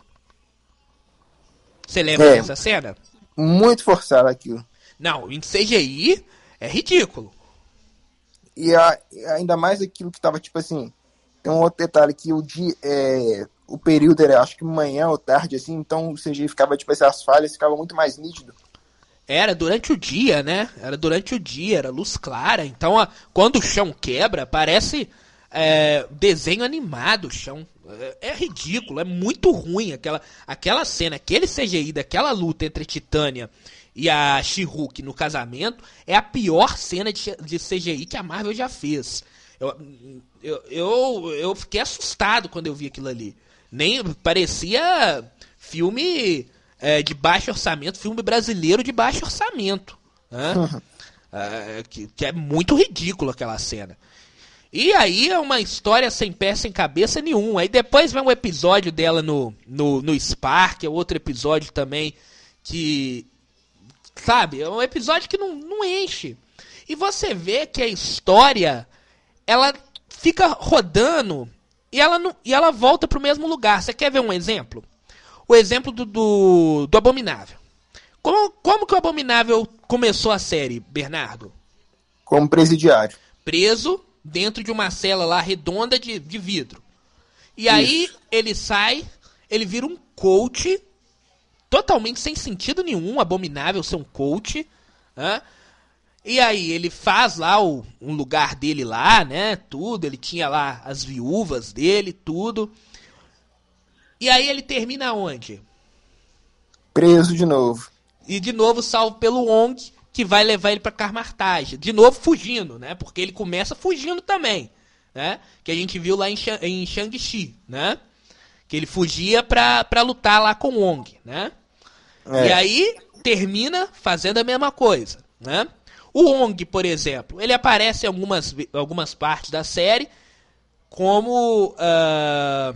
Você lembra É. dessa cena? Muito forçado aquilo. Não, em CGI é ridículo. E a- ainda mais aquilo que tava, tipo assim. Tem um outro detalhe que o dia. É, o período era, acho que manhã ou tarde, assim, então o CGI ficava, tipo assim, as falhas ficavam muito mais nítido. Era durante o dia, né? Era durante o dia, era luz clara. Então, a- quando o chão quebra, parece é, desenho animado o chão. É, é ridículo, é muito ruim aquela, aquela cena, aquele CGI daquela luta entre Titânia e a She-Hulk no casamento é a pior cena de, de CGI que a Marvel já fez. Eu, eu, eu, eu fiquei assustado quando eu vi aquilo ali. Nem parecia filme é, de baixo orçamento, filme brasileiro de baixo orçamento. né? É, que, que é muito ridículo aquela cena. E aí é uma história sem pé, sem cabeça nenhum. Aí depois vem um episódio dela no, no, no Spark, é outro episódio também que. Sabe? É um episódio que não, não enche. E você vê que a história ela fica rodando e ela, não, e ela volta pro mesmo lugar. Você quer ver um exemplo? O exemplo do, do, do Abominável. Como, como que o Abominável começou a série, Bernardo? Como presidiário. preso dentro de uma cela lá redonda de, de vidro. E aí Isso. ele sai, ele vira um coach, totalmente sem sentido nenhum, abominável ser um coach. Né? E aí ele faz lá o, um lugar dele lá, né? Tudo, ele tinha lá as viúvas dele, tudo. E aí ele termina onde? Preso de novo. E de novo salvo pelo Ong, que vai levar ele pra Carmartage. De novo fugindo, né? Porque ele começa fugindo também, né? Que a gente viu lá em, em Shang-Chi, né? Que ele fugia pra, pra lutar lá com o Ong, né? É. E aí termina fazendo a mesma coisa, né? O Ong, por exemplo, ele aparece em algumas, algumas partes da série como ah,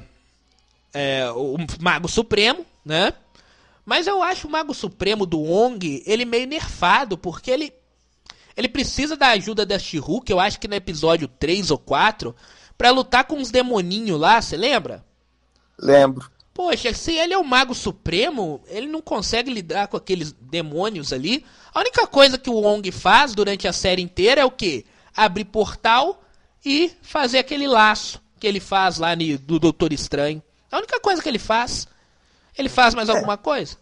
é, o Mago Supremo, né? Mas eu acho o Mago Supremo do Ong, ele meio nerfado, porque ele ele precisa da ajuda da Shihu, que eu acho que no episódio 3 ou 4, pra lutar com uns demoninhos lá, você lembra? Lembro. Poxa, se ele é o Mago Supremo, ele não consegue lidar com aqueles demônios ali. A única coisa que o Wong faz durante a série inteira é o quê? Abrir portal e fazer aquele laço que ele faz lá do Doutor Estranho. A única coisa que ele faz. Ele faz mais alguma coisa?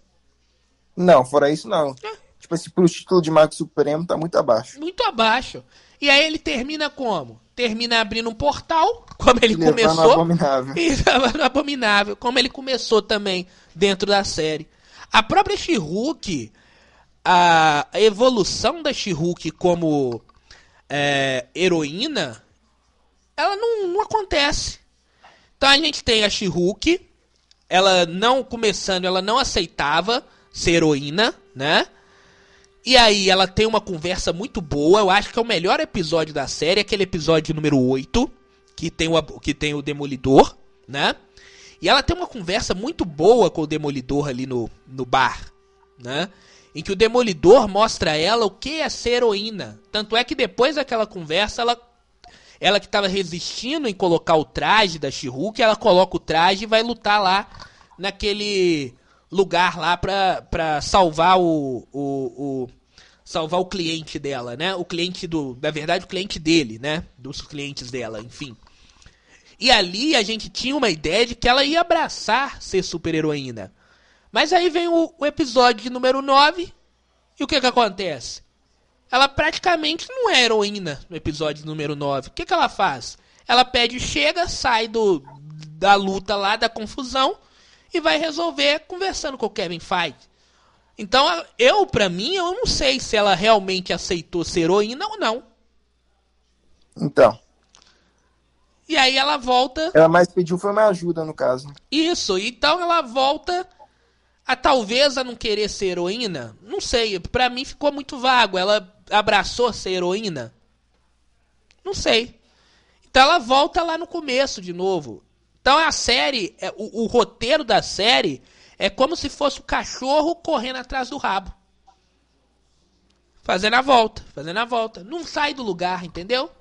Não, fora isso, não. É. Tipo assim, pro título de Mago Supremo tá muito abaixo. Muito abaixo. E aí ele termina como? Termina abrindo um portal, como ele Levando começou. abominável. E tava abominável, como ele começou também dentro da série. A própria She-Hulk, a evolução da She-Hulk como é, heroína, ela não, não acontece. Então a gente tem a She-Hulk, ela não começando, ela não aceitava ser heroína, né? E aí ela tem uma conversa muito boa, eu acho que é o melhor episódio da série, aquele episódio número 8, que tem o, que tem o Demolidor, né? E ela tem uma conversa muito boa com o Demolidor ali no, no bar, né? Em que o Demolidor mostra a ela o que é ser heroína. Tanto é que depois daquela conversa, ela, ela que estava resistindo em colocar o traje da She-Hulk, ela coloca o traje e vai lutar lá naquele lugar lá pra, pra salvar o, o, o- salvar o cliente dela, né? O cliente do, na verdade, o cliente dele, né? Dos clientes dela, enfim. E ali a gente tinha uma ideia de que ela ia abraçar ser super-heroína. Mas aí vem o, o episódio número 9 e o que que acontece? Ela praticamente não é heroína no episódio número 9. O que que ela faz? Ela pede chega, sai do, da luta lá, da confusão e vai resolver conversando com o Kevin Feige. Então, eu, pra mim, eu não sei se ela realmente aceitou ser heroína ou não. Então, E aí ela volta. ela mais pediu foi uma ajuda, no caso. Isso, então ela volta a talvez a não querer ser heroína. Não sei, pra mim ficou muito vago. Ela abraçou ser heroína? Não sei. Então ela volta lá no começo de novo. Então a série, é, o, o roteiro da série é como se fosse o cachorro correndo atrás do rabo. Fazendo a volta, fazendo a volta. Não sai do lugar, entendeu?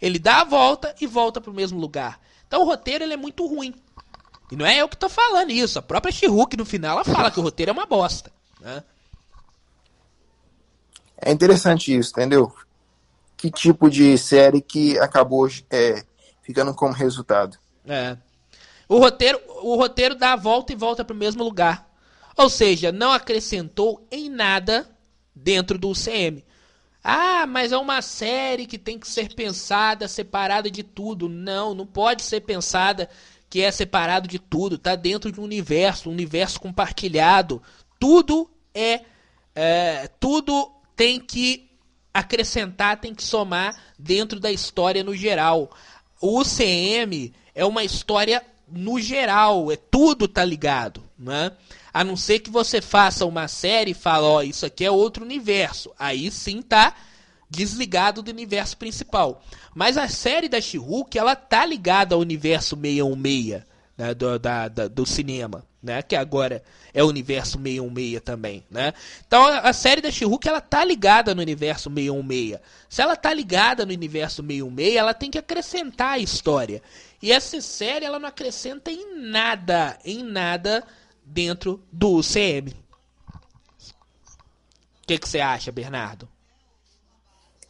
Ele dá a volta e volta pro mesmo lugar. Então o roteiro ele é muito ruim. E não é eu que tô falando isso. A própria She-Hulk no final ela fala que o roteiro é uma bosta. Né? É interessante isso, entendeu? Que tipo de série que acabou é, ficando como resultado. É. O roteiro, o roteiro dá a volta e volta pro mesmo lugar. Ou seja, não acrescentou em nada dentro do UCM. Ah, mas é uma série que tem que ser pensada separada de tudo. Não, não pode ser pensada que é separado de tudo. Tá dentro de um universo, um universo compartilhado. Tudo é, é tudo tem que acrescentar, tem que somar dentro da história no geral. O UCM é uma história no geral, é tudo tá ligado, né? A não ser que você faça uma série e fale, ó, isso aqui é outro universo. Aí sim tá desligado do universo principal. Mas a série da She-Hulk, ela tá ligada ao universo 616 né, do, da, da, do cinema, né? Que agora é o universo 616 também, né? Então a, a série da She-Hulk, ela tá ligada no universo 616. Se ela tá ligada no universo 616, ela tem que acrescentar a história. E essa série, ela não acrescenta em nada, em nada dentro do UCM. O que, que você acha, Bernardo?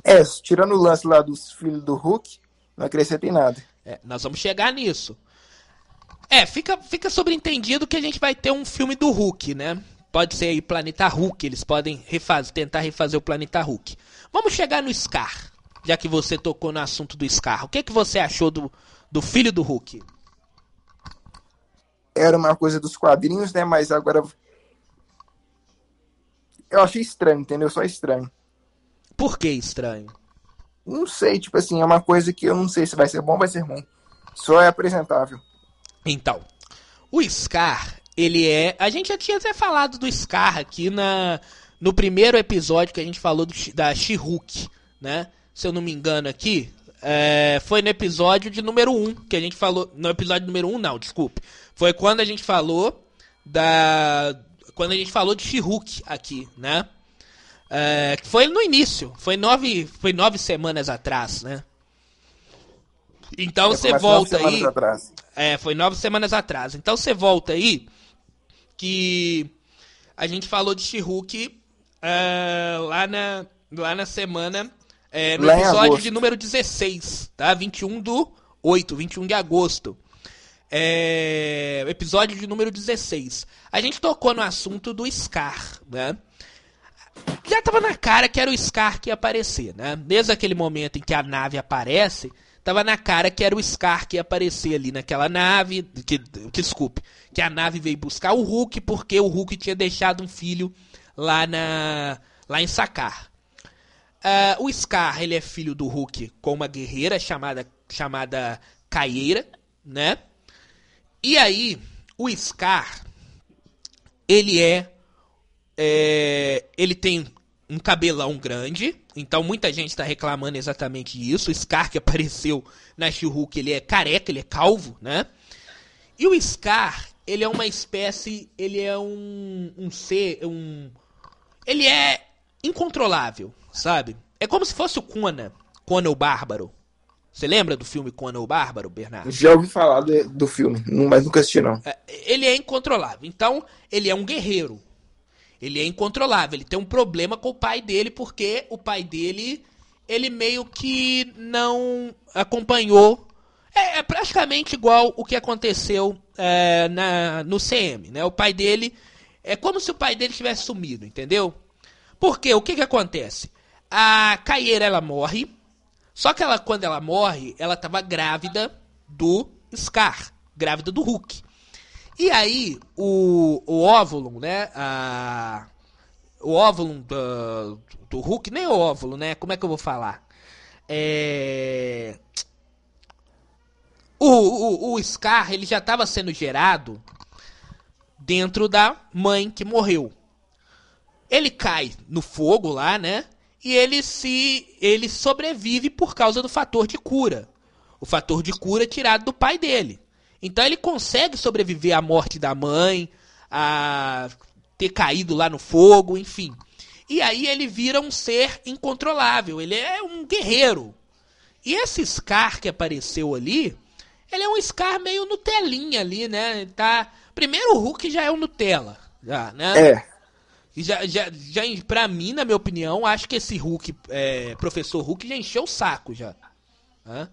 É, tirando o lance lá dos filhos do Hulk, Não acrescenta em nada. É, nós vamos chegar nisso. É, fica, fica sobreentendido que a gente vai ter um filme do Hulk, né? Pode ser aí Planeta Hulk, eles podem refazer, tentar refazer o Planeta Hulk. Vamos chegar no Scar, já que você tocou no assunto do Scar. O que, que você achou do, do filho do Hulk? Era uma coisa dos quadrinhos, né? Mas agora. Eu achei estranho, entendeu? Só estranho. Por que estranho? Não sei, tipo assim, é uma coisa que eu não sei se vai ser bom ou vai ser ruim. Só é apresentável. Então, o Scar, ele é. A gente já tinha até falado do Scar aqui na, no primeiro episódio que a gente falou do, da She-Hulk, né? Se eu não me engano aqui. É, foi no episódio de número 1 que a gente falou. No episódio número 1, não, desculpe. Foi quando a gente falou da. Quando a gente falou de She-Hulk aqui, né? É, foi no início. Foi nove, foi nove semanas atrás, né? Então você volta aí. Atrás. É, foi nove semanas atrás. Então você volta aí que a gente falou de She-Hulk é, lá, na, lá na semana. É, no lá episódio de número 16, tá? 21 do 8, 21 de agosto. É, episódio de número 16. A gente tocou no assunto do Scar, né? Já tava na cara que era o Scar que ia aparecer, né? Desde aquele momento em que a nave aparece, tava na cara que era o Scar que ia aparecer ali naquela nave. Que, que, desculpe, que a nave veio buscar o Hulk porque o Hulk tinha deixado um filho lá, na, lá em Sakar. Uh, o Scar, ele é filho do Hulk com uma guerreira chamada, chamada Caieira, né? E aí, o Scar, ele é, é ele tem um cabelão grande, então muita gente está reclamando exatamente isso. O Scar que apareceu na She-Hulk, ele é careca, ele é calvo, né? E o Scar, ele é uma espécie, ele é um, um ser, um... Ele é incontrolável, sabe? É como se fosse o Conan, Conan o Bárbaro. Você lembra do filme Conan o Bárbaro, Bernardo? Já ouvi falar do, do filme, mas nunca assisti não. É, ele é incontrolável. Então, ele é um guerreiro. Ele é incontrolável. Ele tem um problema com o pai dele porque o pai dele ele meio que não acompanhou. É, é praticamente igual o que aconteceu é, na, no CM, né? O pai dele é como se o pai dele tivesse sumido, entendeu? Porque o que que acontece? A Caieira ela morre, só que ela quando ela morre, ela estava grávida do Scar, grávida do Hulk. E aí, o, o óvulo, né? A, o óvulo do, do Hulk, nem o óvulo, né? Como é que eu vou falar? É... O, o, o Scar, ele já estava sendo gerado dentro da mãe que morreu. Ele cai no fogo lá, né? E ele se ele sobrevive por causa do fator de cura. O fator de cura tirado do pai dele. Então ele consegue sobreviver à morte da mãe, a ter caído lá no fogo, enfim. E aí ele vira um ser incontrolável, ele é um guerreiro. E esse Scar que apareceu ali, ele é um Scar meio Nutelinha ali, né? tá... Primeiro o Hulk já é um Nutella, já, né? É. Já, já, já, pra mim, na minha opinião, acho que esse Hulk, é, professor Hulk, já encheu o saco já. Né?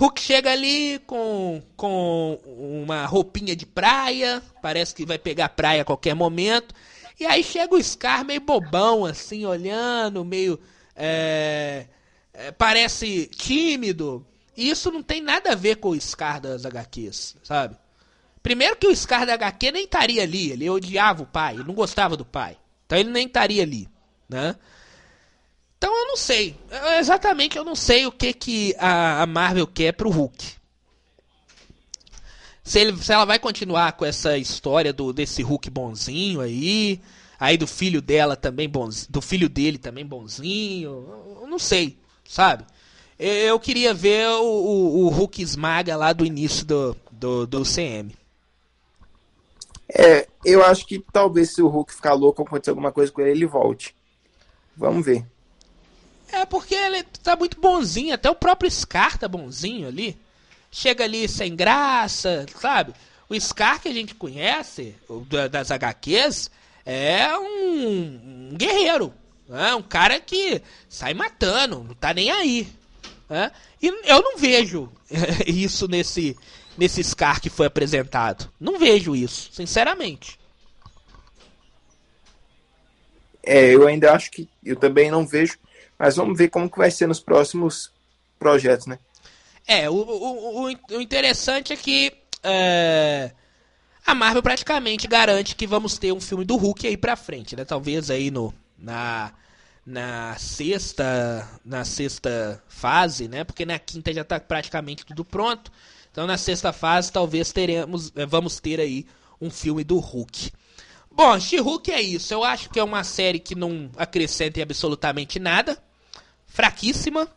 Hulk chega ali com, com uma roupinha de praia, parece que vai pegar praia a qualquer momento. E aí chega o Scar meio bobão, assim, olhando, meio. É, é, parece tímido. E isso não tem nada a ver com o Scar das HQs, sabe? Primeiro que o Scar da HQ nem estaria ali, ele odiava o pai, ele não gostava do pai. Então ele nem estaria ali, né? Então eu não sei. Eu, exatamente eu não sei o que, que a, a Marvel quer pro Hulk. Se, ele, se ela vai continuar com essa história do desse Hulk bonzinho aí, aí do filho dela também bonzinho, do filho dele também bonzinho, eu não sei, sabe? Eu, queria ver o, o, o, Hulk esmaga lá do início do, do, do CM. É, eu acho que talvez se o Hulk ficar louco, acontecer alguma coisa com ele, ele volte. Vamos ver. É porque ele tá muito bonzinho, até o próprio Scar tá bonzinho ali. Chega ali sem graça, sabe? O Scar que a gente conhece, das HQs, é um, um guerreiro. Né? Um cara que sai matando, não tá nem aí. Né? E eu não vejo isso nesse, nesse Scar que foi apresentado. Não vejo isso, sinceramente. É, eu ainda acho que eu também não vejo, mas vamos ver como que vai ser nos próximos projetos, né? É, o, o, o, interessante é que é, a Marvel praticamente garante que vamos ter um filme do Hulk aí pra frente, né? Talvez aí no, na, na sexta na sexta fase, né? Porque na quinta já tá praticamente tudo pronto. Então na sexta fase talvez teremos, é, vamos ter aí um filme do Hulk. Bom, She-Hulk é isso. Eu acho que é uma série que não acrescenta absolutamente nada. Fraquíssima.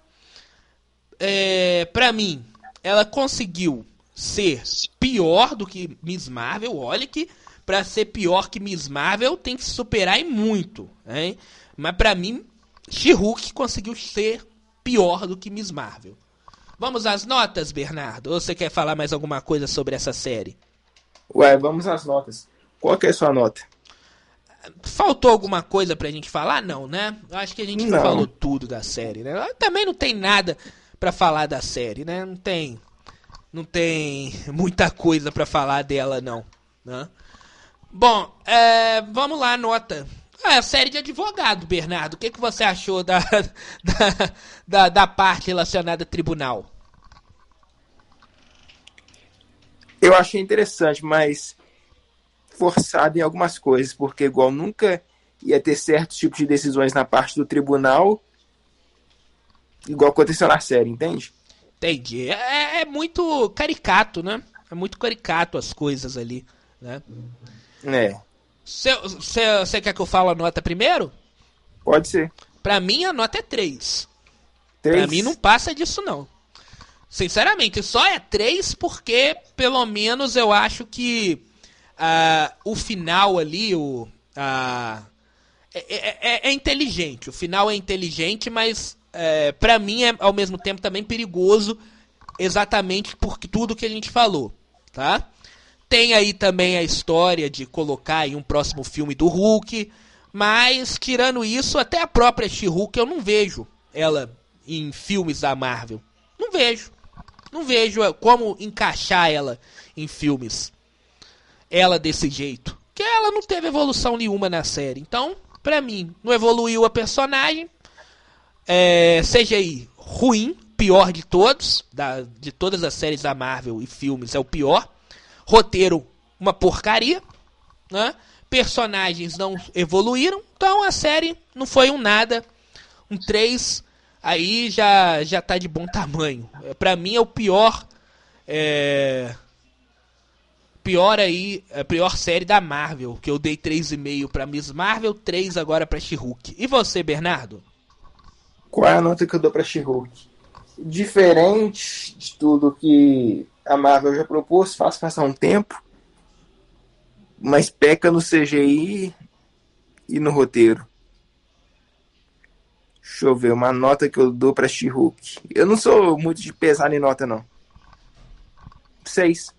É, pra mim, ela conseguiu ser pior do que Miss Marvel. Olha que pra ser pior que Miss Marvel tem que se superar e muito. Hein? Mas pra mim, She-Hulk conseguiu ser pior do que Miss Marvel. Vamos às notas, Bernardo? Ou você quer falar mais alguma coisa sobre essa série? Ué, vamos às notas. Qual é a sua nota? Faltou alguma coisa pra gente falar? Não, né? Eu acho que a gente não. falou tudo da série, né? Também não tem nada para falar da série, né? Não tem não tem muita coisa para falar dela não, né? Bom, é, vamos lá, nota. É a série de advogado, Bernardo. O que, que você achou da, da, da, da parte relacionada ao tribunal? Eu achei interessante, mas forçado em algumas coisas, porque igual nunca ia ter certos tipos de decisões na parte do tribunal, igual aconteceu na série, entende? Entendi. É, é muito caricato, né? É muito caricato as coisas ali, né? É. Você quer que eu fale a nota primeiro? Pode ser. Pra mim a nota é 3. 3. Pra mim não passa disso não. Sinceramente, só é 3 porque pelo menos eu acho que uh, o final ali, o, uh, é, é, é, inteligente. O final é inteligente, mas é, para mim é ao mesmo tempo também perigoso, exatamente por tudo que a gente falou, tá? Tem aí também a história de colocar aí um próximo filme do Hulk, mas tirando isso, até a própria She-Hulk eu não vejo ela em filmes da Marvel. Não vejo. Não vejo como encaixar ela em filmes ela desse jeito. Que ela não teve evolução nenhuma na série. Então, pra mim, não evoluiu a personagem. É, CGI ruim, pior de todos, da, de todas as séries da Marvel e filmes, é o pior. Roteiro, uma porcaria. Né? Personagens não evoluíram, então a série não foi um nada. Um 3 aí já, já tá de bom tamanho. Pra mim é o pior. É, pior aí, a pior série da Marvel, que eu dei 3,5 para Miss Marvel, 3 agora para She-Hulk. E você, Bernardo? Qual é a nota que eu dou para She-Hulk? Diferente de tudo que a Marvel já propôs, faz passar um tempo, mas peca no CGI e no roteiro. Deixa eu ver, uma nota que eu dou pra She-Hulk. Eu não sou muito de pesar em nota, não. Seis.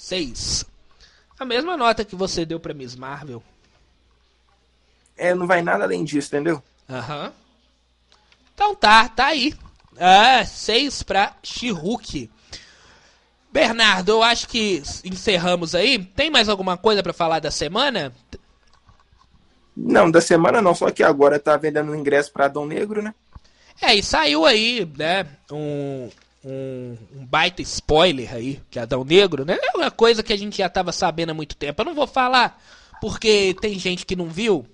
6. A mesma nota que você deu pra Miss Marvel. É, não vai nada além disso, entendeu? Aham. Uhum. Então tá, tá aí. Ah, 6 pra She-Hulk. Bernardo, eu acho que encerramos aí. Tem mais alguma coisa para falar da semana? Não, da semana não, só que agora tá vendendo ingresso para Adão Negro, né? É, e saiu aí, né, um, um, um, baita spoiler aí, é Adão Negro, né? É uma coisa que a gente já estava sabendo há muito tempo. Eu não vou falar porque tem gente que não viu,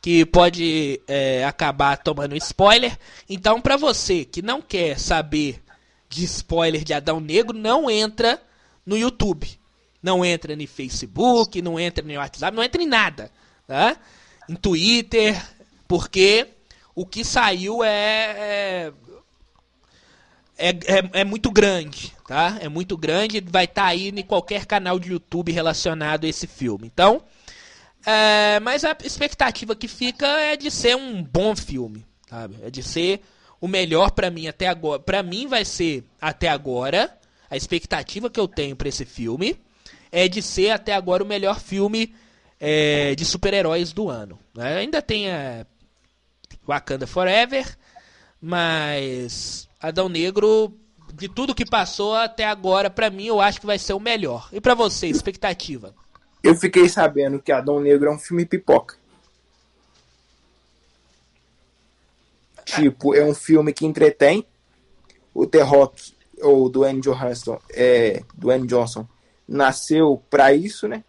que pode é, acabar tomando spoiler. Então, para você que não quer saber de spoiler de Adão Negro, não entra no YouTube. Não entra no Facebook, não entra no WhatsApp, não entra em nada. Tá? Em Twitter, porque o que saiu é, é é, é, é, muito grande, tá? É muito grande, vai estar tá aí em qualquer canal de YouTube relacionado a esse filme. Então, é, mas a expectativa que fica é de ser um bom filme, sabe? É de ser o melhor para mim até agora. Para mim vai ser até agora a expectativa que eu tenho para esse filme é de ser até agora o melhor filme é, de super-heróis do ano. Né? Ainda tem a Wakanda Forever, mas Adão Negro, de tudo que passou até agora, pra mim, eu acho que vai ser o melhor. E pra você, expectativa? Eu fiquei sabendo que Adão Negro é um filme pipoca. Tipo, é um filme que entretém. O The Rock, ou do Johansson, é, Dwayne Johnson, nasceu pra isso, né?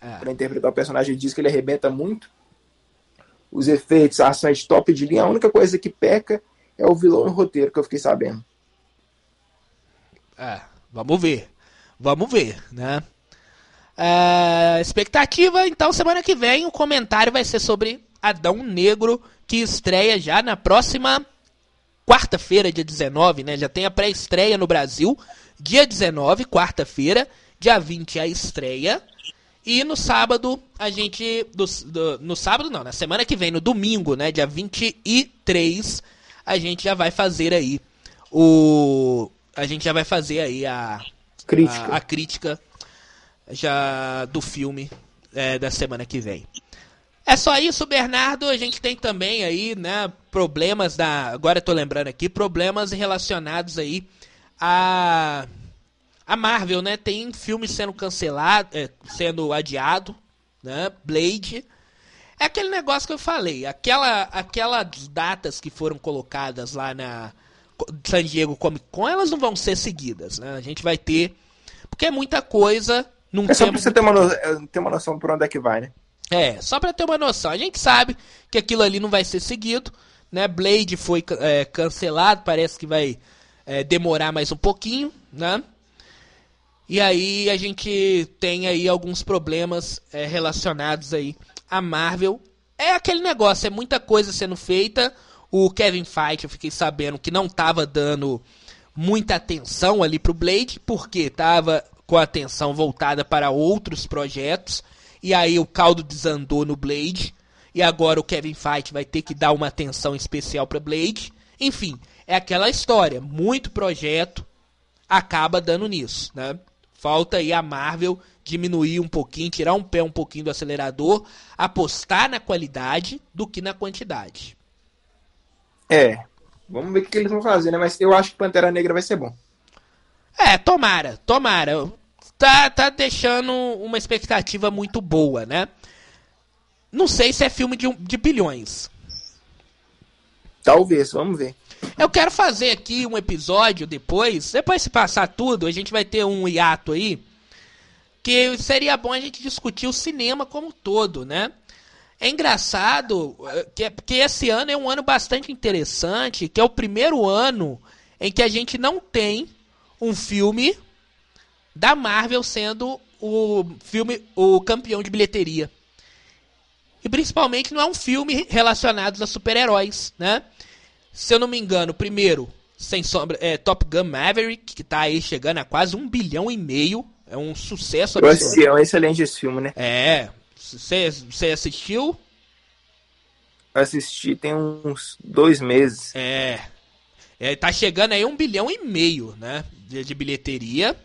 É. Pra interpretar o personagem, diz que ele arrebenta muito. Os efeitos, a ação é de top de linha. A única coisa que peca é o vilão no roteiro, que eu fiquei sabendo. É, vamos ver. Vamos ver, né? É, expectativa, então, semana que vem o comentário vai ser sobre Adão Negro, que estreia já na próxima quarta-feira, dia 19, né? Já tem a pré-estreia no Brasil, dia 19, quarta-feira, dia 20 a estreia. E no sábado, a gente. Do, do- no sábado não, na semana que vem, no domingo, né? Dia 23, a gente já vai fazer aí o. A gente já vai fazer aí a. Crítica. A, a crítica já do filme é, da semana que vem. É só isso, Bernardo. A gente tem também aí, né, problemas da. Agora eu tô lembrando aqui, problemas relacionados aí a. A Marvel, né? Tem filme sendo cancelado, é, sendo adiado, né? Blade. É aquele negócio que eu falei, aquela, aquelas datas que foram colocadas lá na San Diego Comic Con, elas não vão ser seguidas, né? A gente vai ter, porque é muita coisa num É só pra você ter uma, no- ter uma noção por onde é que vai, né? é, só pra ter uma noção. A gente sabe que aquilo ali não vai ser seguido, né? Blade foi é, cancelado, parece que vai é, demorar mais um pouquinho, né? E aí a gente tem aí alguns problemas é, relacionados aí à Marvel. É aquele negócio, é muita coisa sendo feita. O Kevin Feige, eu fiquei sabendo que não tava dando muita atenção ali pro Blade, porque tava com a atenção voltada para outros projetos. E aí o caldo desandou no Blade. E agora o Kevin Feige vai ter que dar uma atenção especial para Blade. Enfim, é aquela história, muito projeto acaba dando nisso, né? Falta aí a Marvel diminuir um pouquinho, tirar um pé um pouquinho do acelerador, apostar na qualidade do que na quantidade. É. Vamos ver o que eles vão fazer, né? Mas eu acho que Pantera Negra vai ser bom. É, tomara, tomara. Tá, tá deixando uma expectativa muito boa, né? Não sei se é filme de, de bilhões. Talvez, vamos ver. Eu quero fazer aqui um episódio depois, depois se passar tudo, a gente vai ter um hiato aí, que seria bom a gente discutir o cinema como um todo, né? É engraçado eh, que, é- que esse ano é um ano bastante interessante, que é o primeiro ano em que a gente não tem um filme da Marvel sendo o filme o campeão de bilheteria. E principalmente não é um filme relacionado a super-heróis, né? Se eu não me engano, primeiro, sem sombra, é Top Gun Maverick, que tá aí chegando a quase um bilhão e meio. É um sucesso absurdo. é um excelente esse filme, né? É. Você assistiu? Assisti tem uns dois meses. É. É, Tá chegando aí um bilhão e meio, né? De, de bilheteria.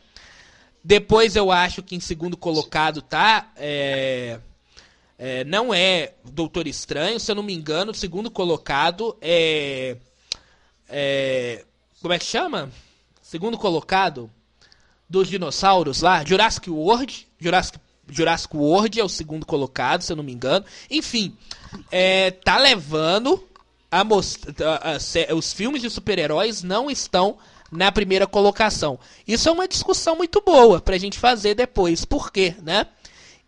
Depois eu acho que em segundo colocado tá. É, é, não é Doutor Estranho, se eu não me engano. O segundo colocado é. é como é que chama? Segundo colocado dos dinossauros lá, Jurassic World. Jurassic, Jurassic World é o segundo colocado, se eu não me engano. Enfim, é, tá levando a. Os filmes de super-heróis não estão na primeira colocação. Isso é uma discussão muito boa pra gente fazer depois. Por quê, né?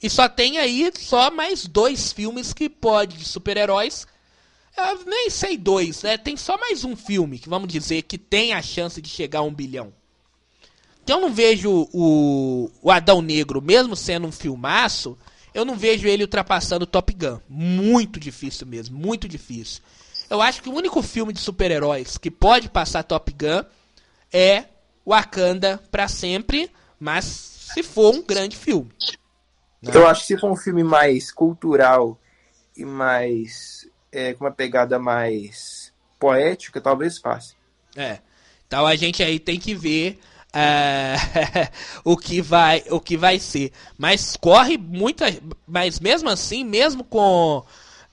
E só tem aí só mais dois filmes que pode de super-heróis. Nem sei dois, né? Tem só mais um filme que vamos dizer que tem a chance de chegar a um bilhão. Que eu não vejo o, o Adão Negro, mesmo sendo um filmaço, eu não vejo ele ultrapassando o Top Gun. Muito difícil mesmo, muito difícil. Eu acho que o único filme de super-heróis que pode passar Top Gun é Wakanda pra sempre, mas se for um grande filme. Né? Eu acho que se for um filme mais cultural e mais. É, com uma pegada mais poética, talvez faça. É. Então a gente aí tem que ver é, o que vai o que vai ser. Mas corre muita. Mas mesmo assim, mesmo com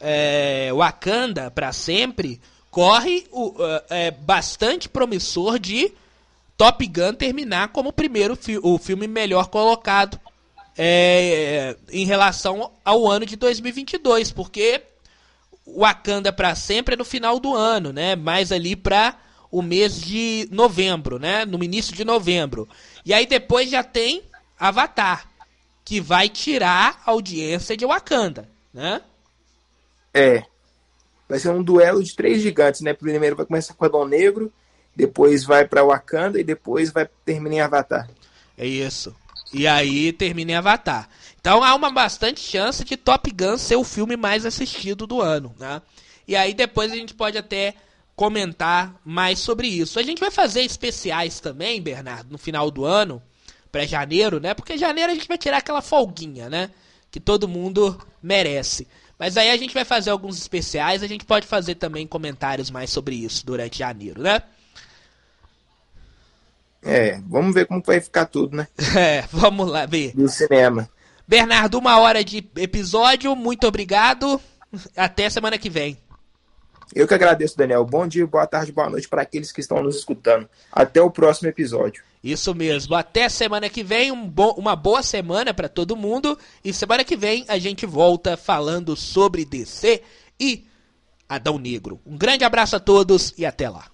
é, Wakanda pra sempre, corre o, uh, é bastante promissor de Top Gun terminar como o primeiro fi o filme melhor colocado é, em relação ao ano de 2022, porque Wakanda para sempre é no final do ano, né? Mais ali para o mês de novembro, né? No início de novembro. E aí depois já tem Avatar, que vai tirar a audiência de Wakanda, né? É. Vai ser um duelo de três gigantes, né? Primeiro vai começar com o Adão Negro, depois vai para Wakanda e depois vai terminar em Avatar. É isso. E aí termina em Avatar. Então há uma bastante chance de Top Gun ser o filme mais assistido do ano, né? E aí depois a gente pode até comentar mais sobre isso. A gente vai fazer especiais também, Bernardo, no final do ano, para janeiro, né? Porque janeiro a gente vai tirar aquela folguinha, né? Que todo mundo merece. Mas aí a gente vai fazer alguns especiais, a gente pode fazer também comentários mais sobre isso durante janeiro, né? É, vamos ver como vai ficar tudo, né? É, vamos lá ver. Do cinema. Bernardo, uma hora de episódio, muito obrigado. Até semana que vem. Eu que agradeço, Daniel. Bom dia, boa tarde, boa noite para aqueles que estão nos escutando. Até o próximo episódio. Isso mesmo. Até semana que vem. Um bo uma boa semana para todo mundo. E semana que vem a gente volta falando sobre DC e Adão Negro. Um grande abraço a todos e até lá.